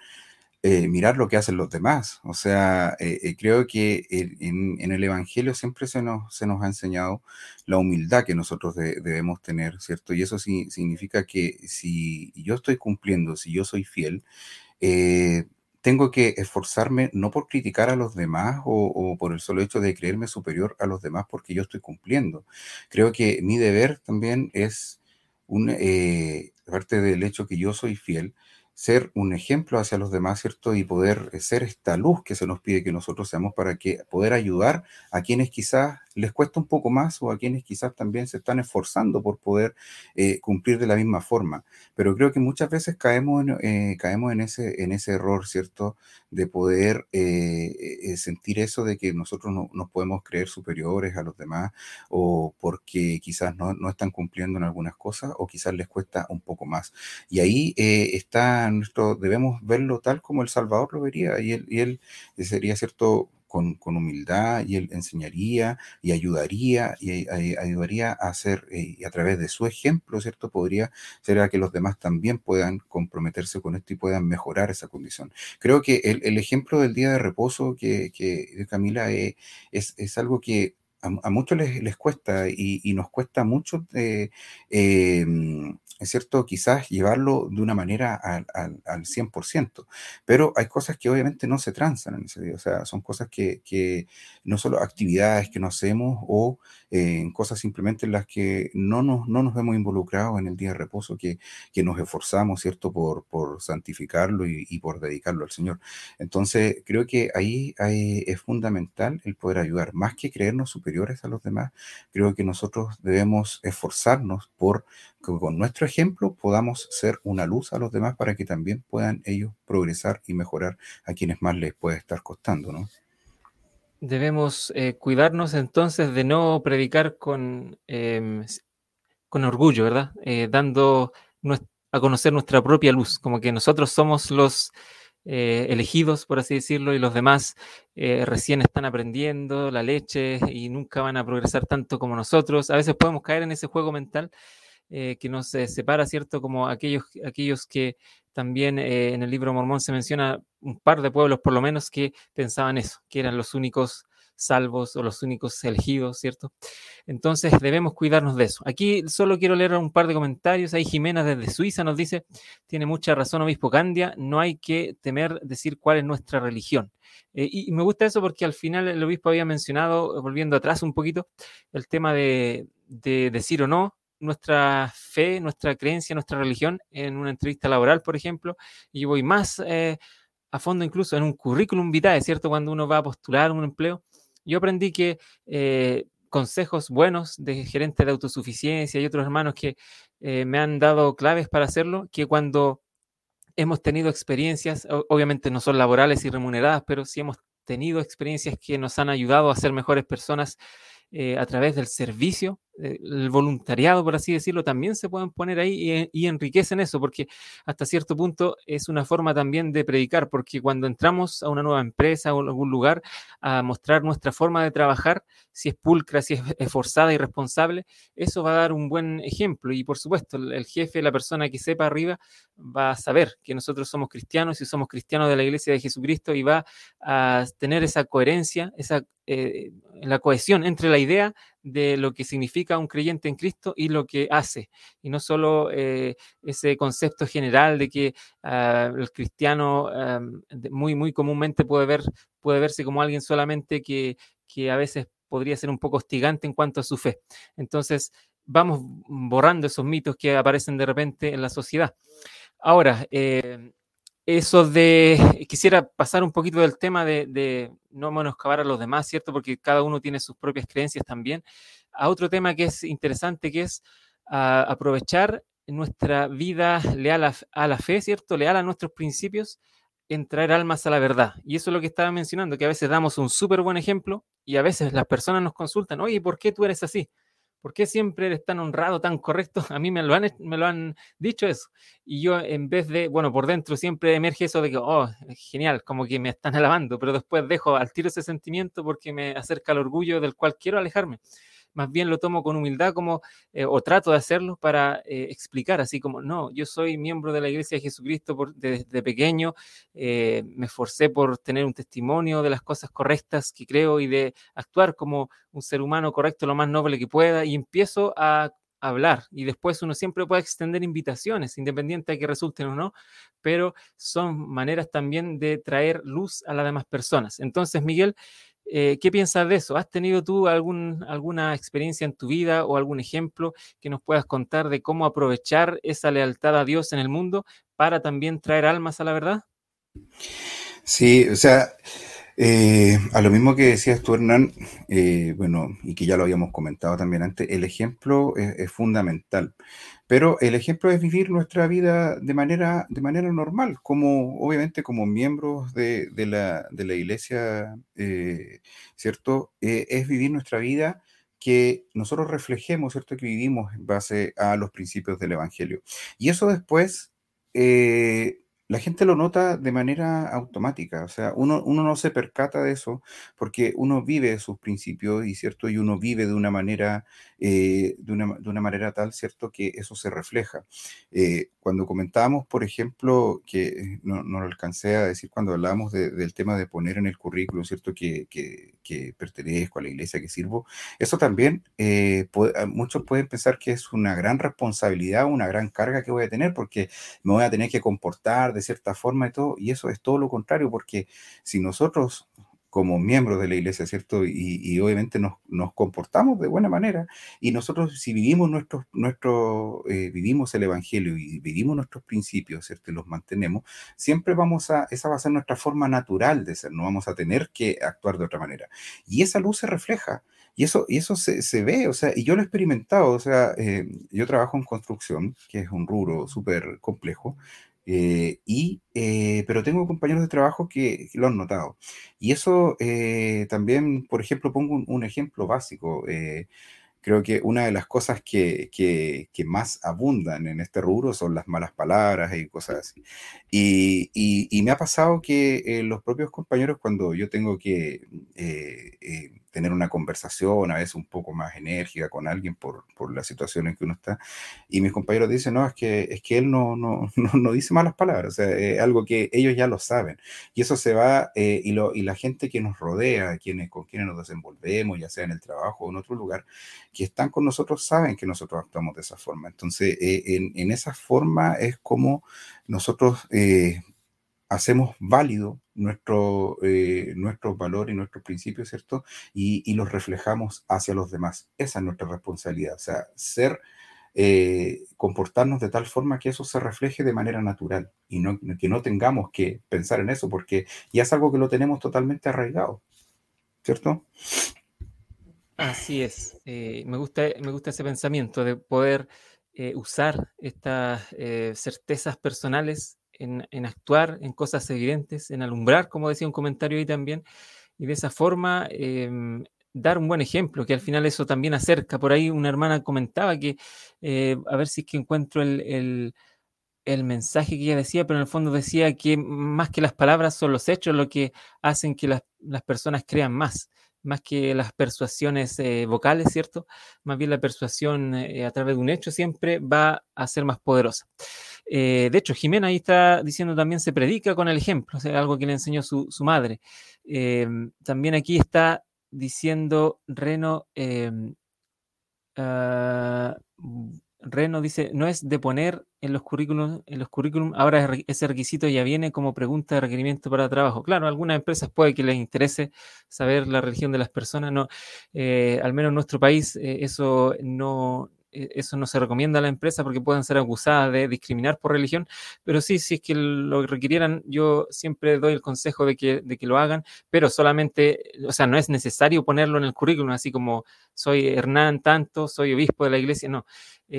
eh, mirar lo que hacen los demás. O sea, eh, eh, creo que en, el Evangelio siempre se nos, se nos ha enseñado la humildad que nosotros debemos tener, ¿cierto? Y eso sí, significa que si yo estoy cumpliendo, si yo soy fiel, tengo que esforzarme no por criticar a los demás o, por el solo hecho de creerme superior a los demás porque yo estoy cumpliendo. Creo que mi deber también es, un, aparte del hecho que yo soy fiel, ser un ejemplo hacia los demás, ¿cierto? Y poder ser esta luz que se nos pide que nosotros seamos para que poder ayudar a quienes quizás les cuesta un poco más o a quienes quizás también se están esforzando por poder eh, cumplir de la misma forma. Pero creo que muchas veces caemos en, eh, caemos en, ese, en ese error, ¿cierto? De poder eh, sentir eso de que nosotros no, podemos creer superiores a los demás o porque quizás no, no, están cumpliendo en algunas cosas o quizás les cuesta un poco más. Y ahí está nuestro, debemos verlo tal como el Salvador lo vería y él, y él sería, ¿cierto? Con, humildad y él enseñaría y ayudaría y, ayudaría a hacer, eh, y a través de su ejemplo, ¿cierto? Podría ser a que los demás también puedan comprometerse con esto y puedan mejorar esa condición. Creo que el, ejemplo del día de reposo que, que Camila eh, es, es, algo que a, muchos les, les cuesta y, nos cuesta mucho eh, em, es cierto, quizás llevarlo de una manera al, al, al, 100%, pero hay cosas que obviamente no se transan en ese día, o sea, son cosas que, que no solo actividades que no hacemos o eh, cosas simplemente en las que no nos, no nos vemos involucrados en el día de reposo, que, que nos esforzamos, ¿cierto?, por, por santificarlo y, por dedicarlo al Señor. Entonces, creo que ahí es fundamental el poder ayudar, más que creernos superiores a los demás, creo que nosotros debemos esforzarnos por que con nuestro ejemplo podamos ser una luz a los demás para que también puedan ellos progresar y mejorar a quienes más les puede estar costando, ¿no? Debemos eh, cuidarnos entonces de no predicar con, em, con orgullo, ¿verdad? Eh, dando a conocer nuestra propia luz, como que nosotros somos los eh, elegidos, por así decirlo, y los demás recién están aprendiendo la leche y nunca van a progresar tanto como nosotros. A veces podemos caer en ese juego mental eh, que nos separa, ¿cierto? Como aquellos, aquellos que también eh, en el libro mormón se menciona un par de pueblos por lo menos que pensaban eso, que eran los únicos salvos o los únicos elegidos, ¿cierto? Entonces debemos cuidarnos de eso. Aquí solo quiero leer un par de comentarios. Ahí Jimena desde Suiza nos dice, tiene mucha razón Obispo Candia, no hay que temer decir cuál es nuestra religión. Eh, y, me gusta eso porque al final el obispo había mencionado, volviendo atrás un poquito, el tema de, de decir o no, nuestra fe, nuestra creencia, nuestra religión en una entrevista laboral, por ejemplo, y voy más eh, a fondo incluso en un currículum vitae, ¿cierto? Cuando uno va a postular un empleo, yo aprendí que eh, consejos buenos de gerentes de autosuficiencia y otros hermanos que eh, me han dado claves para hacerlo, que cuando hemos tenido experiencias, obviamente no son laborales y remuneradas, pero sí hemos tenido experiencias que nos han ayudado a ser mejores personas a través del servicio, el voluntariado, por así decirlo, también se pueden poner ahí y, y, enriquecen eso, porque hasta cierto punto es una forma también de predicar, porque cuando entramos a una nueva empresa o algún lugar a mostrar nuestra forma de trabajar, si es pulcra, si es esforzada y responsable, eso va a dar un buen ejemplo. Y por supuesto, el, jefe, la persona que sepa arriba, va a saber que nosotros somos cristianos y somos cristianos de la iglesia de Jesucristo y va a tener esa coherencia, esa eh, la cohesión entre la idea de lo que significa un creyente en Cristo y lo que hace. Y no solo eh, ese concepto general de que ah, el cristiano muy, muy comúnmente puede, ver, puede verse como alguien solamente que, que a veces podría ser un poco hostigante en cuanto a su fe. Entonces, vamos borrando esos mitos que aparecen de repente en la sociedad. Ahora, eh, eso de, quisiera pasar un poquito del tema de, no menoscabar a los demás, ¿cierto? Porque cada uno tiene sus propias creencias también, a otro tema que es interesante, que es uh, aprovechar nuestra vida leal a, a, la fe, ¿cierto? Leal a nuestros principios en traer almas a la verdad. Y eso es lo que estaba mencionando, que a veces damos un súper buen ejemplo y a veces las personas nos consultan, oye, ¿por qué tú eres así? ¿Por qué siempre eres tan honrado, tan correcto? A mí me lo, han, me lo han dicho eso. Y yo en vez de, bueno, por dentro siempre emerge eso de que, oh, genial, como que me están alabando, pero después dejo al tiro ese sentimiento porque me acerca al orgullo del cual quiero alejarme más bien lo tomo con humildad como, eh, o trato de hacerlo para eh, explicar, así como, no, yo soy miembro de la Iglesia de Jesucristo por, desde pequeño, eh, me esforcé por tener un testimonio de las cosas correctas que creo y de actuar como un ser humano correcto lo más noble que pueda y empiezo a hablar y después uno siempre puede extender invitaciones, independiente de que resulten o no, pero son maneras también de traer luz a las demás personas. Entonces, Miguel, eh, ¿Qué piensas de eso? ¿Has tenido tú algún, alguna experiencia en tu vida o algún ejemplo que nos puedas contar de cómo aprovechar esa lealtad a Dios en el mundo para también traer almas a la verdad? Sí, o sea, Eh, a lo mismo que decías tú, Hernán, eh, bueno, y que ya lo habíamos comentado también antes, el ejemplo es, fundamental. Pero el ejemplo es vivir nuestra vida de manera, de manera normal, como obviamente como miembros de, la, iglesia, eh, ¿cierto? es vivir nuestra vida que nosotros reflejemos, ¿cierto? Que vivimos en base a los principios del Evangelio. Y eso después la gente lo nota de manera automática, o sea, uno, uno no se percata de eso porque uno vive sus principios y cierto, y uno vive de una manera, eh, de, una, de, una, manera tal, cierto, que eso se refleja. Eh, cuando comentábamos, por ejemplo, que no, no, lo alcancé a decir cuando hablábamos del tema de poner en el currículum, cierto, que, que, pertenezco a la iglesia que sirvo, eso también eh, muchos pueden pensar que es una gran responsabilidad, una gran carga que voy a tener porque me voy a tener que comportar de cierta forma y todo, y eso es todo lo contrario, porque si nosotros como miembros de la iglesia, ¿cierto? Y, obviamente nos, nos, comportamos de buena manera. Y nosotros, si vivimos nuestro, nuestro eh, vivimos el Evangelio y vivimos nuestros principios, ¿cierto? Y los mantenemos, siempre vamos a, esa va a ser nuestra forma natural de ser, no vamos a tener que actuar de otra manera. Y esa luz se refleja. Y eso, y eso se, se ve, o sea, y yo lo he experimentado, o sea, eh, yo trabajo en construcción, que es un rubro súper complejo, eh, y, eh, pero tengo compañeros de trabajo que, lo han notado. Y eso eh, también, por ejemplo, pongo un, ejemplo básico. creo que una de las cosas que, que, que, más abundan en este rubro son las malas palabras y cosas así. Y, y me ha pasado que los propios compañeros, cuando yo tengo que tener una conversación a veces un poco más enérgica con alguien por, por la situación en que uno está. Y mis compañeros dicen, no, es que, es que él no, no, no, dice malas palabras, o sea, es algo que ellos ya lo saben. Y eso se va, eh, y, lo, y la gente que nos rodea, quienes, con quienes nos desenvolvemos, ya sea en el trabajo o en otro lugar, que están con nosotros saben que nosotros actuamos de esa forma. Entonces, eh, en, en, esa forma es como nosotros eh, hacemos válido nuestro, eh, nuestros valores y nuestros principios, ¿cierto? Y, los reflejamos hacia los demás. Esa es nuestra responsabilidad, o sea, ser, eh, comportarnos de tal forma que eso se refleje de manera natural y no, que no tengamos que pensar en eso porque ya es algo que lo tenemos totalmente arraigado, ¿cierto? Así es. Eh, me, gusta, me gusta ese pensamiento de poder usar estas certezas personales en, actuar en cosas evidentes, en alumbrar, como decía un comentario ahí también, y de esa forma em, dar un buen ejemplo, que al final eso también acerca. Por ahí una hermana comentaba que, eh, a ver si es que encuentro el, mensaje que ella decía, pero en el fondo decía que más que las palabras son los hechos lo que hacen que las, las personas crean más más que las persuasiones eh, vocales, ¿cierto? Más bien la persuasión eh, a través de un hecho siempre va a ser más poderosa. Eh, de hecho, Jimena ahí está diciendo también se predica con el ejemplo, o sea, algo que le enseñó su, madre. Em, también aquí está diciendo Reno, em, ah, Reno dice, no es de poner en los currículums, en los currículum, ahora ese requisito ya viene como pregunta de requerimiento para trabajo. Claro, algunas empresas puede que les interese saber la religión de las personas, no, eh, al menos en nuestro país eh, eso no, eso no se recomienda a la empresa porque pueden ser acusadas de discriminar por religión, pero sí, si es que lo requirieran, yo siempre doy el consejo de que, de que lo hagan, pero solamente, o sea, no es necesario ponerlo en el currículum, así como soy Hernán tanto, soy obispo de la iglesia, no,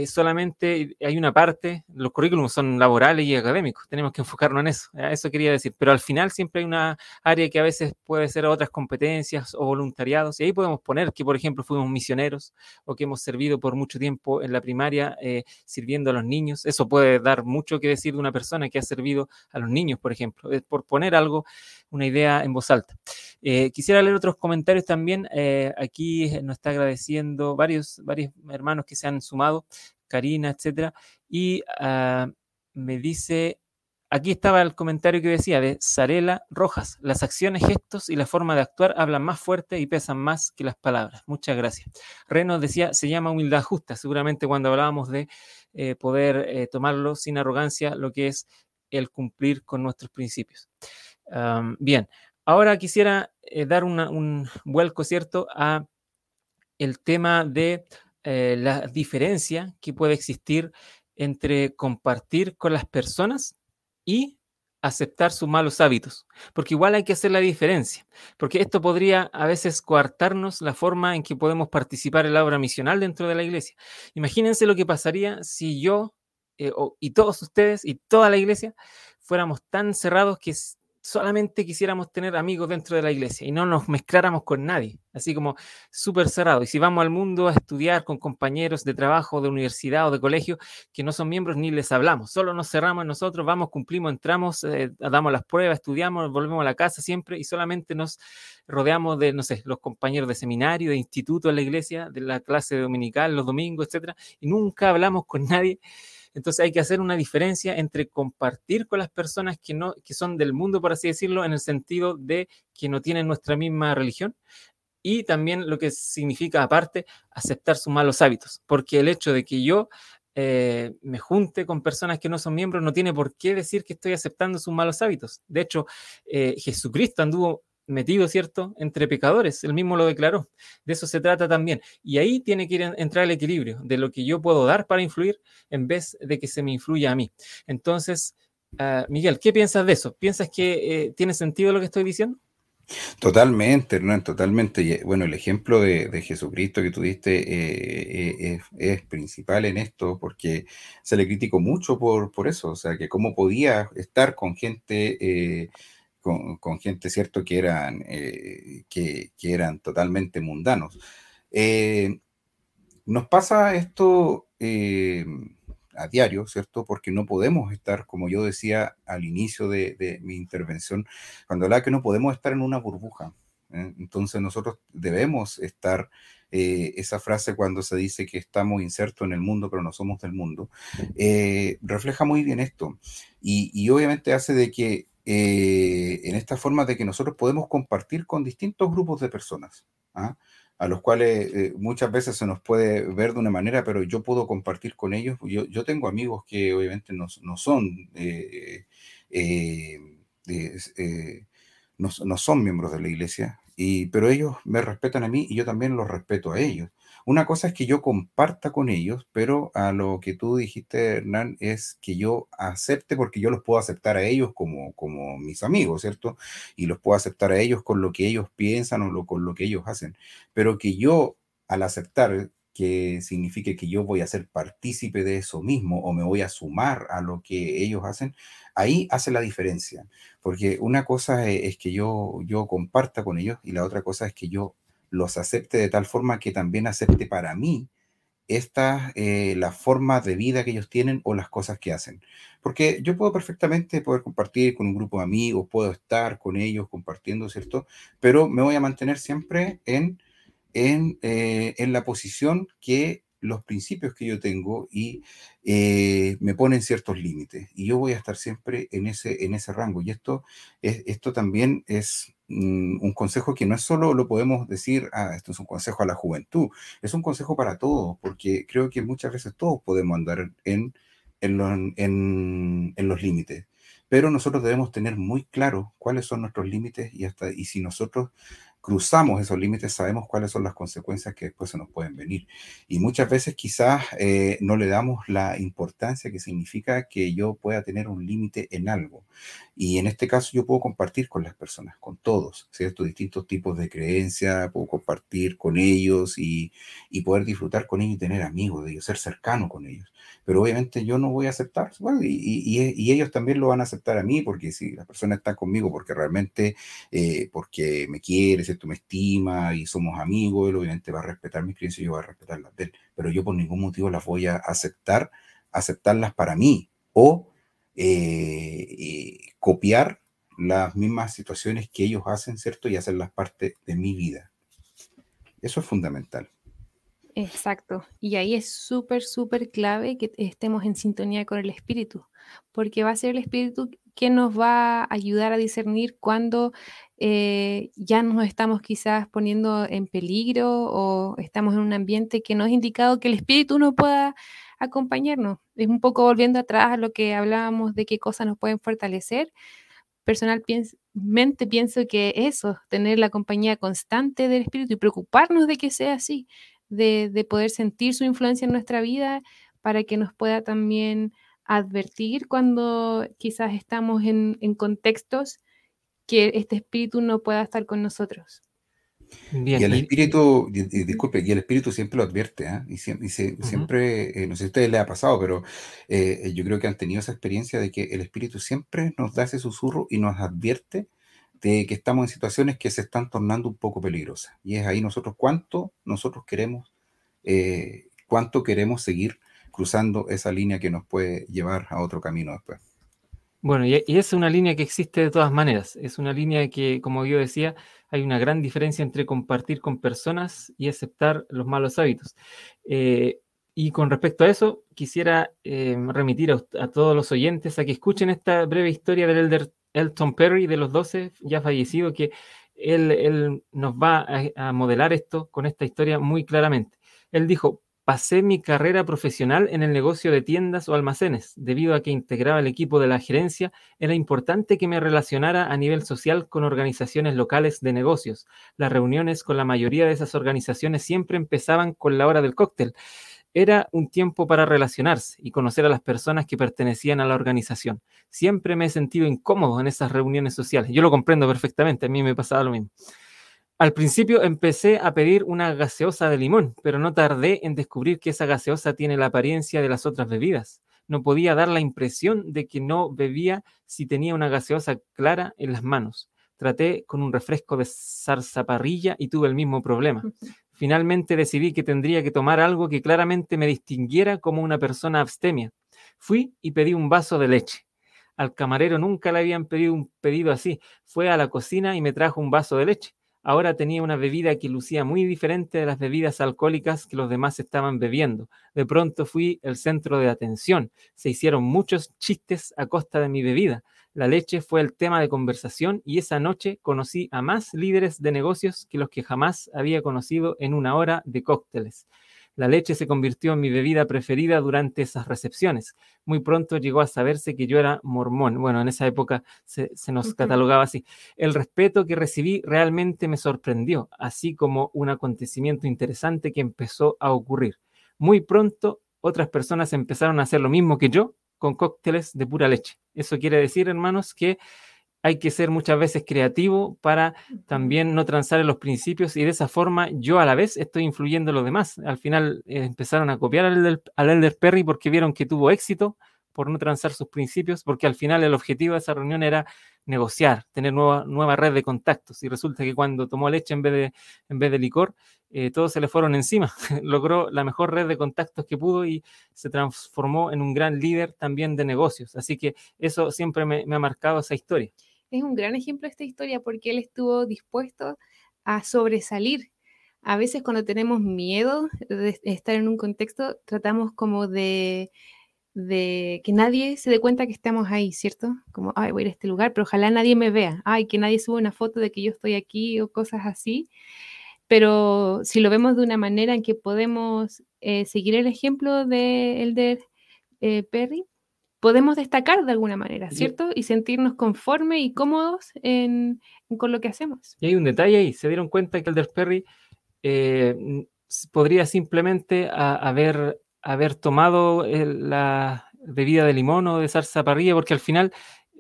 solamente hay una parte, los currículums son laborales y académicos, tenemos que enfocarnos en eso, eso quería decir, pero al final siempre hay una área que a veces puede ser otras competencias o voluntariados, y ahí podemos poner que, por ejemplo, fuimos misioneros o que hemos servido por mucho tiempo en la primaria eh, sirviendo a los niños, eso puede dar mucho que decir de una persona que ha servido a los niños, por ejemplo, por poner algo, una idea en voz alta. Eh, quisiera leer otros comentarios también, aquí nos está agradeciendo varios, varios hermanos que se han sumado. Karina, etcétera. Y ah, me dice, aquí estaba el comentario que decía de Sarela Rojas, las acciones, gestos y la forma de actuar hablan más fuerte y pesan más que las palabras. Muchas gracias. Reno decía, se llama humildad justa, seguramente cuando hablábamos de eh, poder eh, tomarlo sin arrogancia, lo que es el cumplir con nuestros principios. bien, ahora quisiera eh, dar un vuelco, ¿cierto?, a el tema de eh, la diferencia que puede existir entre compartir con las personas y aceptar sus malos hábitos, porque igual hay que hacer la diferencia, porque esto podría a veces coartarnos la forma en que podemos participar en la obra misional dentro de la iglesia. Imagínense lo que pasaría si yo eh, y todos ustedes y toda la iglesia fuéramos tan cerrados que solamente quisiéramos tener amigos dentro de la iglesia y no nos mezcláramos con nadie, así como súper cerrado. Y si vamos al mundo a estudiar con compañeros de trabajo, de universidad o de colegio que no son miembros, ni les hablamos, solo nos cerramos nosotros, vamos, cumplimos, entramos, eh, damos las pruebas, estudiamos, volvemos a la casa siempre y solamente nos rodeamos de, no sé, los compañeros de seminario, de instituto en la iglesia, de la clase dominical, los domingos, etcétera, y nunca hablamos con nadie entonces hay que hacer una diferencia entre compartir con las personas que, no, que son del mundo, por así decirlo, en el sentido de que no tienen nuestra misma religión, y también lo que significa aparte aceptar sus malos hábitos, porque el hecho de que yo eh, me junte con personas que no son miembros no tiene por qué decir que estoy aceptando sus malos hábitos. De hecho, eh, Jesucristo anduvo metido, ¿cierto?, entre pecadores, él mismo lo declaró. De eso se trata también. Y ahí tiene que entrar el equilibrio de lo que yo puedo dar para influir en vez de que se me influya a mí. Entonces, ah, Miguel, ¿qué piensas de eso? ¿Piensas que eh, tiene sentido lo que estoy diciendo? Totalmente, Hernán, totalmente. Bueno, el ejemplo de, Jesucristo que tú diste eh, eh, es, principal en esto porque se le criticó mucho por, por eso, o sea, que cómo podía estar con gente con, gente, ¿cierto?, que eran, eh, que, eran totalmente mundanos. Eh, nos pasa esto eh, a diario, ¿cierto? Porque no podemos estar, como yo decía al inicio de, mi intervención, cuando hablaba que no podemos estar en una burbuja. Entonces nosotros debemos estar, esa frase cuando se dice que estamos insertos en el mundo, pero no somos del mundo, refleja muy bien esto. Y, y obviamente hace de que eh, en esta forma de que nosotros podemos compartir con distintos grupos de personas, ¿ah? a los cuales eh, muchas veces se nos puede ver de una manera, pero yo puedo compartir con ellos. Yo, yo tengo amigos que obviamente no, no son... Eh, no, no, son miembros de la iglesia, y, pero ellos me respetan a mí y yo también los respeto a ellos. Una cosa es que yo comparta con ellos, pero a lo que tú dijiste, Hernán, es que yo acepte porque yo los puedo aceptar a ellos como, como mis amigos, ¿cierto? Y los puedo aceptar a ellos con lo que ellos piensan o con lo que ellos hacen. Pero que yo, al aceptar que signifique que yo voy a ser partícipe de eso mismo o me voy a sumar a lo que ellos hacen, ahí hace la diferencia. Porque una cosa es, es que yo, yo comparta con ellos y la otra cosa es que yo los acepte de tal forma que también acepte para mí esta, eh, la forma de vida que ellos tienen o las cosas que hacen. Porque yo puedo perfectamente poder compartir con un grupo de amigos, puedo estar con ellos compartiendo, ¿cierto? Pero me voy a mantener siempre en, en, eh, en la posición que los principios que yo tengo y eh, me ponen ciertos límites. Y yo voy a estar siempre en ese, en ese rango. Y esto, es, esto también es un consejo que no es solo lo podemos decir, ah, esto es un consejo a la juventud, es un consejo para todos, porque creo que muchas veces todos podemos andar en, en los límites pero nosotros debemos tener muy claro cuáles son nuestros límites y hasta y si nosotros cruzamos esos límites, sabemos cuáles son las consecuencias que después se nos pueden venir. Y muchas veces quizás eh, no le damos la importancia que significa que yo pueda tener un límite en algo. Y en este caso yo puedo compartir con las personas, con todos, ¿cierto? Distintos tipos de creencias, puedo compartir con ellos y, y poder disfrutar con ellos y tener amigos de ellos, ser cercano con ellos pero obviamente yo no voy a aceptar, y, ellos también lo van a aceptar a mí, porque si la persona está conmigo porque realmente, eh, porque me me estima y somos amigos, él obviamente va a respetar mis creencias yo voy a respetar las de él, pero yo por ningún motivo las voy a aceptar, aceptarlas para mí, o eh, eh, copiar las mismas situaciones que ellos hacen, ¿cierto? Y hacerlas parte de mi vida. Eso es fundamental. Exacto. Y ahí es súper, súper clave que estemos en sintonía con el espíritu, porque va a ser el espíritu quien nos va a ayudar a discernir cuando eh, ya nos estamos quizás poniendo en peligro o estamos en un ambiente que nos ha indicado que el espíritu no pueda acompañarnos. Es un poco volviendo atrás a lo que hablábamos de qué cosas nos pueden fortalecer. Personalmente pienso que eso, tener la compañía constante del espíritu y preocuparnos de que sea así, de, poder sentir su influencia en nuestra vida para que nos pueda también advertir cuando quizás estamos en, contextos que este espíritu no pueda estar con nosotros. y el espíritu, disculpe, y el espíritu siempre lo advierte, ¿ah? y, siempre, eh, no sé si a ustedes les ha pasado, pero eh, yo creo que han tenido esa experiencia de que el espíritu siempre nos da ese susurro y nos advierte de que estamos en situaciones que se están tornando un poco peligrosas. Y es ahí nosotros cuánto nosotros queremos, eh, cuánto queremos seguir cruzando esa línea que nos puede llevar a otro camino después. Bueno, y, es una línea que existe de todas maneras. Es una línea que, como yo decía, hay una gran diferencia entre compartir con personas y aceptar los malos hábitos. Eh, y con respecto a eso, quisiera eh, remitir a, todos los oyentes a que escuchen esta breve historia del Elton Perry de los 12, ya fallecido, que él, nos va a, modelar esto con esta historia muy claramente. Él dijo, pasé mi carrera profesional en el negocio de tiendas o almacenes. Debido a que integraba el equipo de la gerencia, era importante que me relacionara a nivel social con organizaciones locales de negocios. Las reuniones con la mayoría de esas organizaciones siempre empezaban con la hora del cóctel era un tiempo para relacionarse y conocer a las personas que pertenecían a la organización. Siempre me he sentido incómodo en esas reuniones sociales. Yo lo comprendo perfectamente, a mí me pasaba lo mismo. Al principio empecé a pedir una gaseosa de limón, pero no tardé en descubrir que esa gaseosa tiene la apariencia de las otras bebidas. No podía dar la impresión de que no bebía si tenía una gaseosa clara en las manos. Traté con un refresco de zarzaparrilla y tuve el mismo problema. Finalmente decidí que tendría que tomar algo que claramente me distinguiera como una persona abstemia. Fui y pedí un vaso de leche. Al camarero nunca le habían pedido un pedido así. Fue a la cocina y me trajo un vaso de leche. Ahora tenía una bebida que lucía muy diferente de las bebidas alcohólicas que los demás estaban bebiendo. De pronto fui el centro de atención. Se hicieron muchos chistes a costa de mi bebida. La leche fue el tema de conversación y esa noche conocí a más líderes de negocios que los que jamás había conocido en una hora de cócteles. La leche se convirtió en mi bebida preferida durante esas recepciones. Muy pronto llegó a saberse que yo era mormón. Bueno, en esa época se, nos catalogaba así. El respeto que recibí realmente me sorprendió, así como un acontecimiento interesante que empezó a ocurrir. Muy pronto otras personas empezaron a hacer lo mismo que yo con cócteles de pura leche. Eso quiere decir, hermanos, que hay que ser muchas veces creativo para también no transar en los principios y de esa forma yo a la vez estoy influyendo en los demás. Al final eh, empezaron a copiar al, al Elder Perry porque vieron que tuvo éxito por no transar sus principios, porque al final el objetivo de esa reunión era negociar, tener nueva, nueva red de contactos. Y resulta que cuando tomó leche en vez de, en vez de licor, eh, todos se le fueron encima. Logró la mejor red de contactos que pudo y se transformó en un gran líder también de negocios. Así que eso siempre me, me ha marcado esa historia. Es un gran ejemplo esta historia porque él estuvo dispuesto a sobresalir. A veces cuando tenemos miedo de estar en un contexto, tratamos como de de que nadie se dé cuenta que estamos ahí, ¿cierto? Como, ay, voy a ir a este lugar, pero ojalá nadie me vea, ay, que nadie suba una foto de que yo estoy aquí o cosas así. Pero si lo vemos de una manera en que podemos eh, seguir el ejemplo de Elder eh, Perry, podemos destacar de alguna manera, ¿cierto? Y sentirnos conformes y cómodos en, con lo que hacemos. Y hay un detalle ahí, se dieron cuenta que Elder Perry eh, podría simplemente haber haber tomado la bebida de limón o de salsa parrilla, porque al final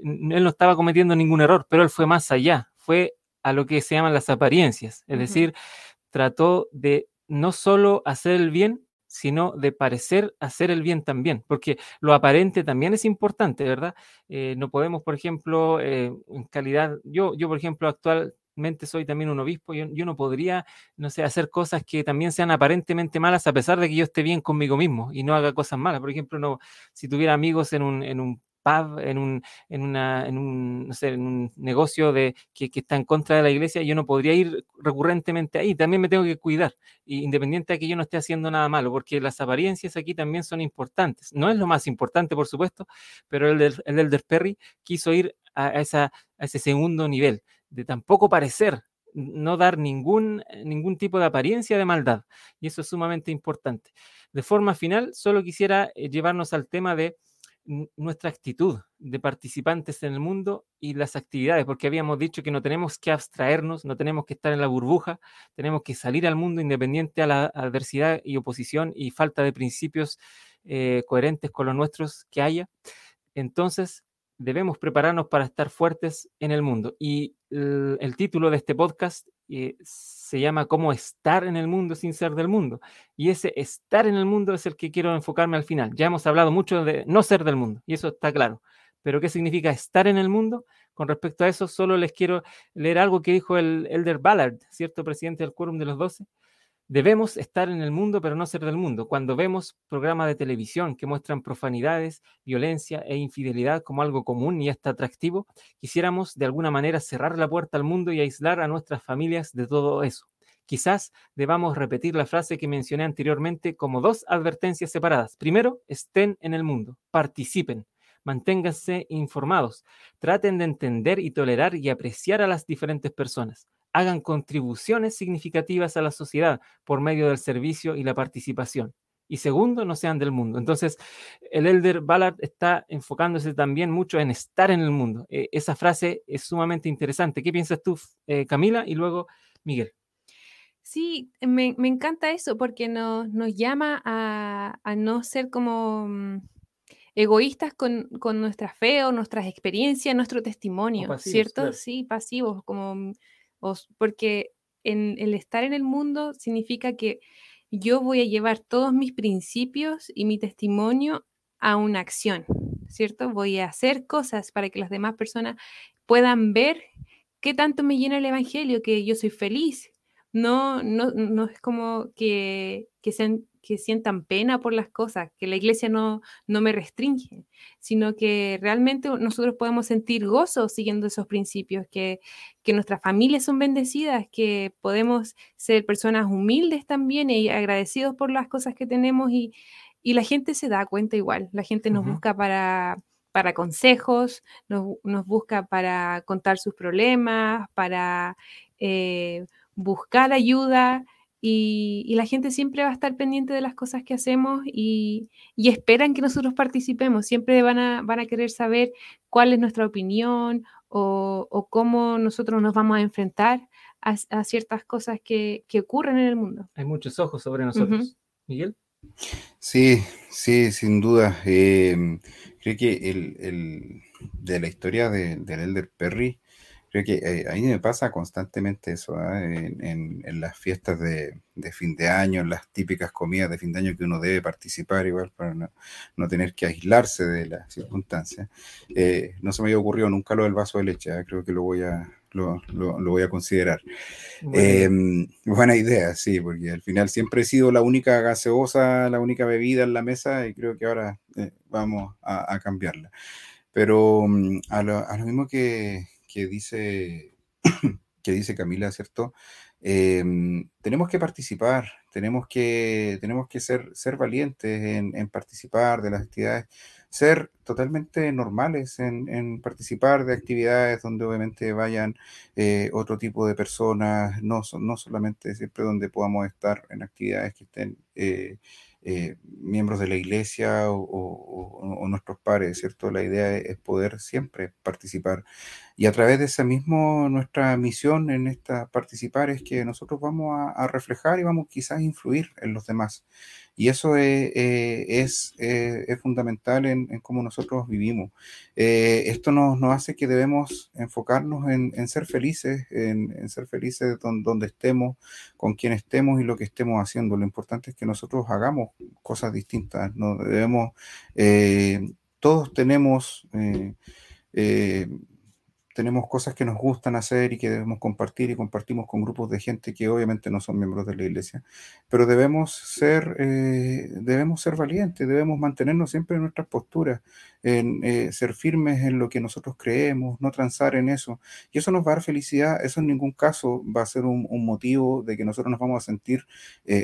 él no estaba cometiendo ningún error, pero él fue más allá, fue a lo que se llaman las apariencias, es decir, trató de no solo hacer el bien, sino de parecer hacer el bien también, porque lo aparente también es importante, ¿verdad? Eh, no podemos, por ejemplo, eh, en calidad, yo, yo, por ejemplo, actual, soy también un obispo, yo, yo, no podría, no sé, hacer cosas que también sean aparentemente malas a pesar de que yo esté bien conmigo mismo y no haga cosas malas. Por ejemplo, no, si tuviera amigos en un, en un pub, en un, en, una, en, un, no sé, en un negocio de, que, que, está en contra de la iglesia, yo no podría ir recurrentemente ahí. También me tengo que cuidar, independiente de que yo no esté haciendo nada malo, porque las apariencias aquí también son importantes. No es lo más importante, por supuesto, pero el del, el del Perry quiso ir a, esa, a ese segundo nivel de tampoco parecer, no dar ningún, eh, ningún tipo de apariencia de maldad. Y eso es sumamente importante. De forma final, solo quisiera eh, llevarnos al tema de nuestra actitud de participantes en el mundo y las actividades, porque habíamos dicho que no tenemos que abstraernos, no tenemos que estar en la burbuja, tenemos que salir al mundo independiente a la adversidad y oposición y falta de principios eh, coherentes con los nuestros que haya, entonces debemos prepararnos para estar fuertes en el mundo. Y el, título de este podcast eh, se llama Cómo estar en el mundo sin ser del mundo. Y ese estar en el mundo es el que quiero enfocarme al final. Ya hemos hablado mucho de no ser del mundo, y eso está claro. Pero ¿qué significa estar en el mundo? Con respecto a eso, solo les quiero leer algo que dijo el Elder Ballard, cierto presidente del Quórum de los Doce, Debemos estar en el mundo, pero no ser del mundo. Cuando vemos programas de televisión que muestran profanidades, violencia e infidelidad como algo común y hasta atractivo, quisiéramos de alguna manera cerrar la puerta al mundo y aislar a nuestras familias de todo eso. Quizás debamos repetir la frase que mencioné anteriormente como dos advertencias separadas. Primero, estén en el mundo, participen, manténganse informados, traten de entender y tolerar y apreciar a las diferentes personas hagan contribuciones significativas a la sociedad por medio del servicio y la participación. Y segundo, no sean del mundo. Entonces, el Elder Ballard está enfocándose también mucho en estar en el mundo. E, esa frase es sumamente interesante. ¿Qué piensas tú, eh, Camila? Y luego, Miguel. Sí, me, encanta eso porque nos, nos llama a, no ser como mm, egoístas con, nuestra fe o nuestras experiencias, nuestro testimonio, ¿cierto? Sí, pasivos, como mm, porque en el estar en el mundo significa que yo voy a llevar todos mis principios y mi testimonio a una acción, ¿cierto? Voy a hacer cosas para que las demás personas puedan ver qué tanto me llena el Evangelio, que yo soy feliz. No, no, no es como que, que sean que sientan pena por las cosas, que la iglesia no, no me restringe, sino que realmente nosotros podemos sentir gozo siguiendo esos principios, que, que nuestras familias son bendecidas, que podemos ser personas humildes también y agradecidos por las cosas que tenemos y, y la gente se da cuenta igual, la gente nos busca para para consejos, nos, nos, busca para contar sus problemas, para eh, buscar ayuda y, la gente siempre va a estar pendiente de las cosas que hacemos y, esperan que nosotros participemos. Siempre van a, van a querer saber cuál es nuestra opinión o, cómo nosotros nos vamos a enfrentar a, ciertas cosas que, ocurren en el mundo. Hay muchos ojos sobre nosotros. Miguel. Sí, sí, sin duda. Em, creo que el, de la historia de, del Elder Perry, Creo que eh, a mí me pasa constantemente eso, ¿ah? en, las fiestas de, fin de año, en las típicas comidas de fin de año que uno debe participar igual para no, tener que aislarse de las circunstancias. Eh, no se me había ocurrido nunca lo del vaso de leche, ¿ah? creo que lo voy a, lo, voy a considerar. Em, buena. idea, sí, porque al final siempre he sido la única gaseosa, la única bebida en la mesa y creo que ahora eh, vamos a, cambiarla. Pero mm, a lo, a lo mismo que, que dice, que dice Camila, ¿cierto? Em, tenemos que participar, tenemos que, tenemos que ser, ser valientes en, participar de las actividades, ser totalmente normales en, participar de actividades donde obviamente vayan eh, otro tipo de personas, no, no solamente siempre donde podamos estar en actividades que estén... Eh, eh, miembros de la iglesia o, nuestros pares, ¿cierto? La idea es poder siempre participar. Y a través de esa misma, nuestra misión en esta participar es que nosotros vamos a, reflejar y vamos quizás a influir en los demás. Y eso es, eh, eh, es, fundamental en, cómo nosotros vivimos. esto nos, nos, hace que debemos enfocarnos en, en ser felices, en, en ser felices donde, estemos, con quien estemos y lo que estemos haciendo. Lo importante es que nosotros hagamos cosas distintas. No debemos, eh, todos tenemos, eh, eh, tenemos cosas que nos gustan hacer y que debemos compartir y compartimos con grupos de gente que obviamente no son miembros de la iglesia, pero debemos ser, debemos ser valientes, debemos mantenernos siempre en nuestras posturas, en ser firmes en lo que nosotros creemos, no transar en eso. Y eso nos va a dar felicidad, eso en ningún caso va a ser un, un motivo de que nosotros nos vamos a sentir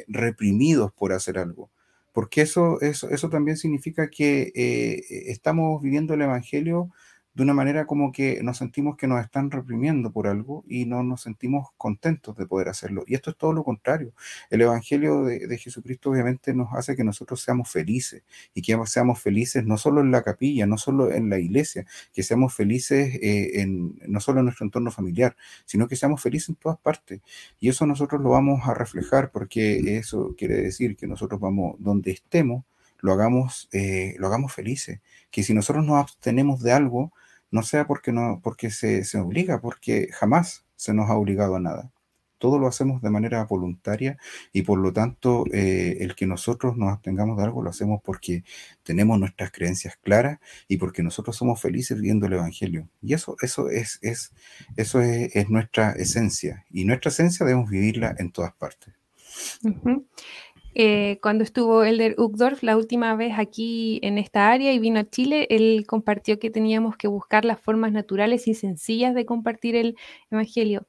reprimidos por hacer algo porque eso, eso, eso también significa que eh, estamos viviendo el Evangelio de una manera como que nos sentimos que nos están reprimiendo por algo y no nos sentimos contentos de poder hacerlo. Y esto es todo lo contrario. El Evangelio de, Jesucristo obviamente nos hace que nosotros seamos felices y que seamos felices no solo en la capilla, no solo en la iglesia, que seamos felices eh, en, no solo en nuestro entorno familiar, sino que seamos felices en todas partes. Y eso nosotros lo vamos a reflejar porque eso quiere decir que nosotros vamos donde estemos lo hagamos, eh, lo hagamos felices. Que si nosotros nos abstenemos de algo, no sea porque, no, porque se, se obliga, porque jamás se nos ha obligado a nada todo lo hacemos de manera voluntaria y por lo tanto eh, el que nosotros nos abstengamos de algo lo hacemos porque tenemos nuestras creencias claras y porque nosotros somos felices viendo el Evangelio. Y eso, eso, es, es, eso es, nuestra esencia y nuestra esencia debemos vivirla en todas partes. Eh, cuando estuvo Elder Uchtdorf la última vez aquí en esta área y vino a Chile, él compartió que teníamos que buscar las formas naturales y sencillas de compartir el Evangelio.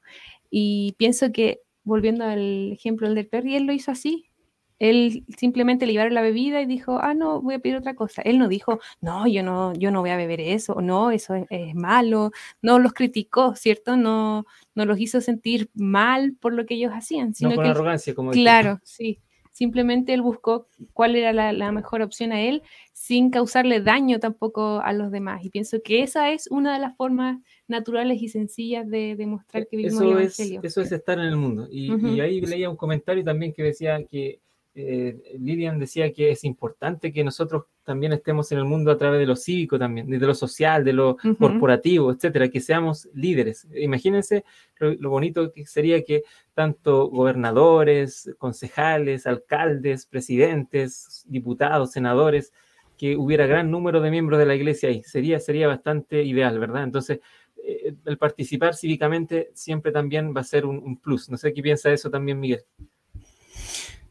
Y pienso que, volviendo al ejemplo del Perry, él lo hizo así. Él simplemente le llevaron la bebida y dijo, ah, no, voy a pedir otra cosa. Él no dijo, no, yo no, yo no voy a beber eso, o no, eso es, malo. No los criticó, ¿cierto? No, no los hizo sentir mal por lo que ellos hacían. Sino no con arrogancia, como Claro, sí. Simplemente él buscó cuál era la, mejor opción a él sin causarle daño tampoco a los demás. Y pienso que esa es una de las formas naturales y sencillas de demostrar que vivimos eso el Evangelio. Es, eso es estar en el mundo. Y, y ahí leía un comentario también que decía que eh, Lilian decía que es importante que nosotros también estemos en el mundo a través de lo cívico también, de lo social, de lo corporativo, etcétera, que seamos líderes. Imagínense lo, bonito que sería que tanto gobernadores, concejales, alcaldes, presidentes, diputados, senadores, que hubiera gran número de miembros de la iglesia ahí. Sería, sería bastante ideal, ¿verdad? Entonces, eh, el participar cívicamente siempre también va a ser un, un plus. No sé qué piensa eso también, Miguel.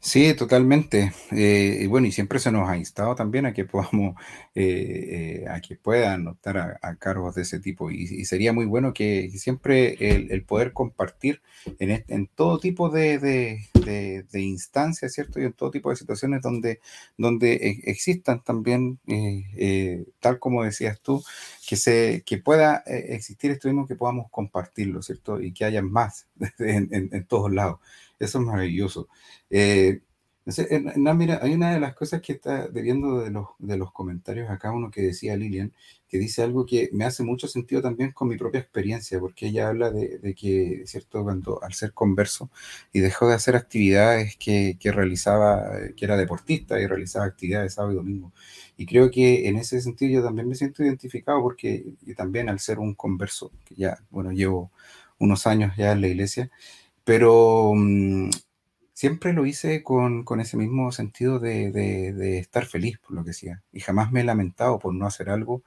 Sí, totalmente. Eh, y bueno, y siempre se nos ha instado también a que podamos, eh, eh, a que puedan optar a, cargos de ese tipo. Y, sería muy bueno que, siempre el, poder compartir en, en todo tipo de, de, instancias, ¿cierto? Y en todo tipo de situaciones donde, donde e, existan también, tal como decías tú, que, se, que pueda existir esto mismo, que podamos compartirlo, ¿cierto? Y que haya más en, en todos lados. Eso es maravilloso. Eh, mira, hay una de las cosas que está debiendo de los, de los comentarios acá, uno que decía Lilian, que dice algo que me hace mucho sentido también con mi propia experiencia, porque ella habla de, que, ¿cierto?, cuando al ser converso y dejó de hacer actividades que, que, realizaba, que era deportista y realizaba actividades sábado y domingo. Y creo que en ese sentido yo también me siento identificado porque y también al ser un converso, que ya, bueno, llevo unos años ya en la iglesia, pero mm, siempre lo hice con, ese mismo sentido de, estar feliz por lo que hacía. Y jamás me he lamentado por no hacer algo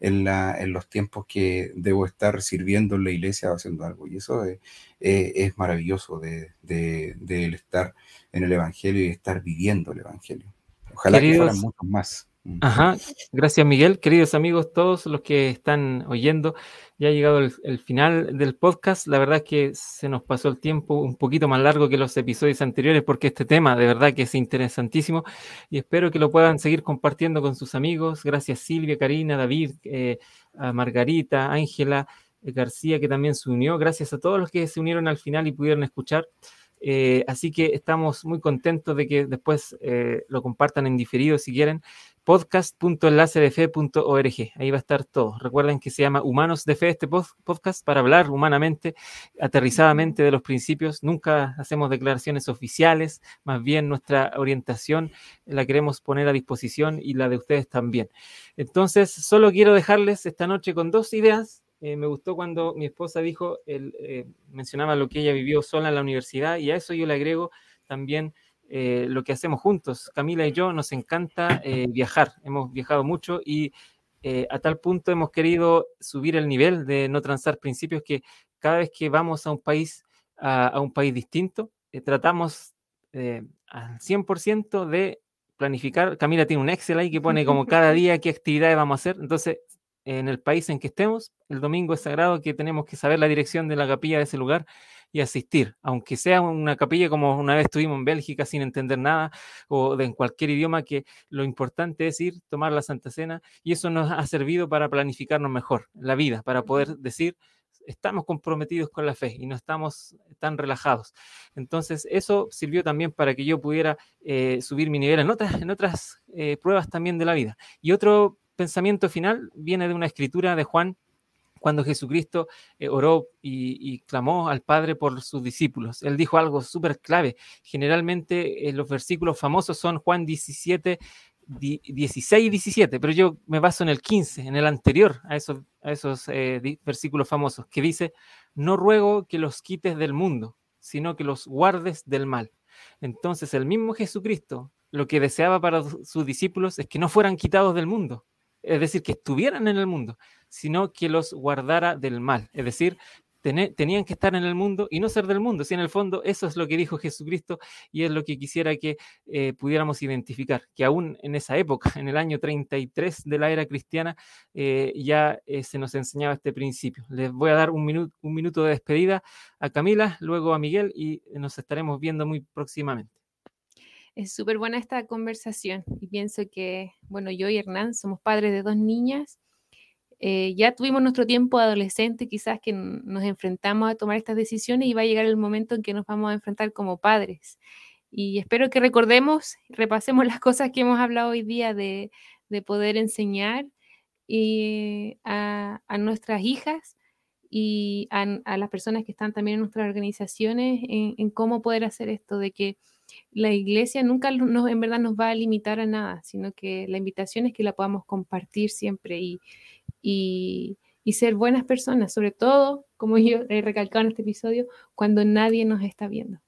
en, la, en los tiempos que debo estar sirviendo en la iglesia o haciendo algo. Y eso es, es maravilloso de, estar en el Evangelio y estar viviendo el Evangelio. Ojalá que fueran muchos más. Ajá, gracias Miguel. Queridos amigos, todos los que están oyendo, ya ha llegado el, final del podcast. La verdad es que se nos pasó el tiempo un poquito más largo que los episodios anteriores porque este tema de verdad que es interesantísimo y espero que lo puedan seguir compartiendo con sus amigos. Gracias Silvia, Karina, David, eh, a Margarita, Ángela, eh, García que también se unió. Gracias a todos los que se unieron al final y pudieron escuchar. Eh, así que estamos muy contentos de que después lo compartan en diferido si quieren podcast.enlacedefe.org. Ahí va a estar todo. Recuerden que se llama Humanos de Fe este podcast para hablar humanamente, aterrizadamente de los principios. Nunca hacemos declaraciones oficiales, más bien nuestra orientación la queremos poner a disposición y la de ustedes también. Entonces, solo quiero dejarles esta noche con dos ideas. Eh, me gustó cuando mi esposa dijo, eh, mencionaba lo que ella vivió sola en la universidad y a eso yo le agrego también eh, lo que hacemos juntos. Camila y yo nos encanta eh, viajar, hemos viajado mucho y eh, a tal punto hemos querido subir el nivel de no transar principios que cada vez que vamos a un país, a, un país distinto, tratamos al 100% de planificar. Camila tiene un Excel ahí que pone como cada día qué actividades vamos a hacer. Entonces, en el país en que estemos, el domingo es sagrado que tenemos que saber la dirección de la capilla de ese lugar y asistir, aunque sea una capilla como una vez estuvimos en Bélgica sin entender nada o de en cualquier idioma, que lo importante es ir, tomar la Santa Cena y eso nos ha servido para planificarnos mejor la vida, para poder decir, estamos comprometidos con la fe y no estamos tan relajados. Entonces, eso sirvió también para que yo pudiera eh, subir mi nivel en otras, en otras eh, pruebas también de la vida. Y otro pensamiento final viene de una escritura de Juan cuando Jesucristo eh, oró y, clamó al Padre por sus discípulos. Él dijo algo súper clave. Generalmente eh, los versículos famosos son Juan 17, 16 y 17, pero yo me baso en el 15, en el anterior a esos, eh, versículos famosos, que dice, no ruego que los quites del mundo, sino que los guardes del mal. Entonces el mismo Jesucristo lo que deseaba para sus discípulos es que no fueran quitados del mundo, es decir, que estuvieran en el mundo, sino que los guardara del mal, es decir, tenían que estar en el mundo y no ser del mundo. Si en el fondo eso es lo que dijo Jesucristo y es lo que quisiera que eh, pudiéramos identificar, que aún en esa época, en el año 33 de la era cristiana, eh, ya eh, se nos enseñaba este principio. Les voy a dar un, un minuto de despedida a Camila, luego a Miguel y nos estaremos viendo muy próximamente. Es súper buena esta conversación y pienso que, bueno, yo y Hernán somos padres de dos niñas eh, ya tuvimos nuestro tiempo adolescente, quizás que nos enfrentamos a tomar estas decisiones y va a llegar el momento en que nos vamos a enfrentar como padres. Y espero que recordemos, repasemos las cosas que hemos hablado hoy día de, poder enseñar y a, nuestras hijas y a, las personas que están también en nuestras organizaciones en, cómo poder hacer esto, de que la iglesia nunca nos, en verdad nos va a limitar a nada, sino que la invitación es que la podamos compartir siempre y, y, ser buenas personas, sobre todo, como yo he recalcado en este episodio, cuando nadie nos está viendo.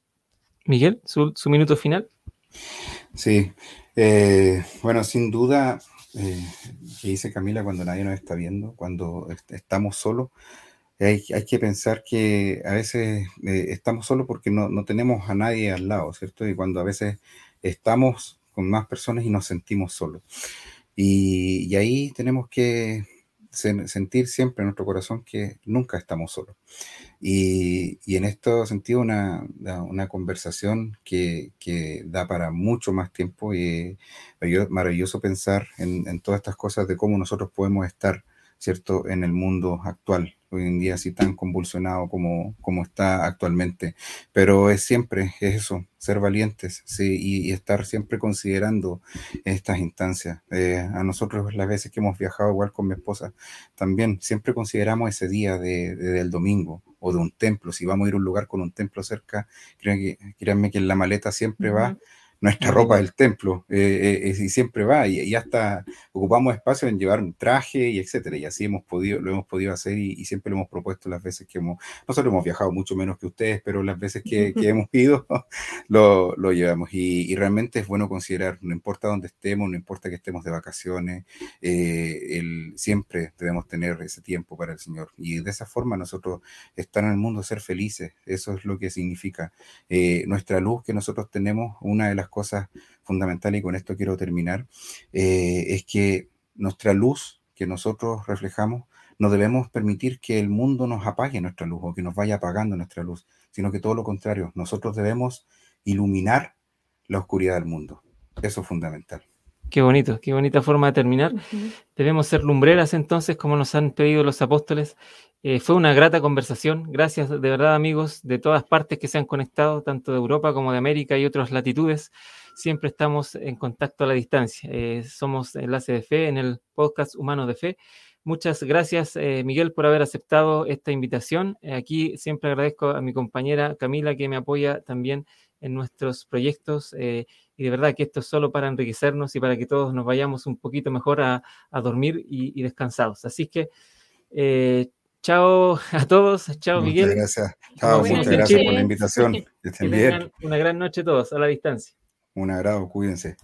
Miguel, su, minuto final. Sí, eh, bueno, sin duda, eh, que dice Camila, cuando nadie nos está viendo, cuando estamos solos, hay, que pensar que a veces eh, estamos solos porque no, tenemos a nadie al lado, ¿cierto? Y cuando a veces estamos con más personas y nos sentimos solos. y ahí tenemos que sentir siempre en nuestro corazón que nunca estamos solos. Y, en este sentido, una, una conversación que, que, da para mucho más tiempo y maravilloso pensar en, en todas estas cosas de cómo nosotros podemos estar, ¿cierto?, en el mundo actual hoy en día así tan convulsionado como, como está actualmente. Pero es siempre es eso, ser valientes sí, y, estar siempre considerando estas instancias. Eh, a nosotros las veces que hemos viajado igual con mi esposa, también siempre consideramos ese día de, del domingo o de un templo. Si vamos a ir a un lugar con un templo cerca, créanme que, créanme que en la maleta siempre va nuestra ropa del templo eh, eh, y siempre va y, hasta ocupamos espacio en llevar un traje y etcétera y así hemos podido lo hemos podido hacer y, siempre lo hemos propuesto las veces que hemos nosotros hemos viajado mucho menos que ustedes pero las veces que, hemos ido lo, lo llevamos y, realmente es bueno considerar no importa dónde estemos no importa que estemos de vacaciones eh, el, siempre debemos tener ese tiempo para el Señor y de esa forma nosotros estar en el mundo ser felices eso es lo que significa nuestra luz que nosotros tenemos una de las cosas fundamentales, y con esto quiero terminar, eh, es que nuestra luz que nosotros reflejamos, no debemos permitir que el mundo nos apague nuestra luz o que nos vaya apagando nuestra luz, sino que todo lo contrario, nosotros debemos iluminar la oscuridad del mundo. Eso es fundamental. Qué bonito, qué bonita forma de terminar. Debemos ser lumbreras entonces, como nos han pedido los apóstoles. Eh, fue una grata conversación. Gracias de verdad amigos de todas partes que se han conectado, tanto de Europa como de América y otras latitudes. Siempre estamos en contacto a la distancia. Eh, somos Enlace de Fe en el podcast Humano de Fe. Muchas gracias, eh, Miguel, por haber aceptado esta invitación. aquí siempre agradezco a mi compañera Camila que me apoya también en nuestros proyectos y de verdad que esto es solo para enriquecernos y para que todos nos vayamos un poquito mejor a, dormir y, descansados. Así que eh, chao a todos, chao Miguel. Muchas gracias, chao, muchas gracias por la invitación. Que bien. Una gran noche todos a la distancia. Un agrado, cuídense.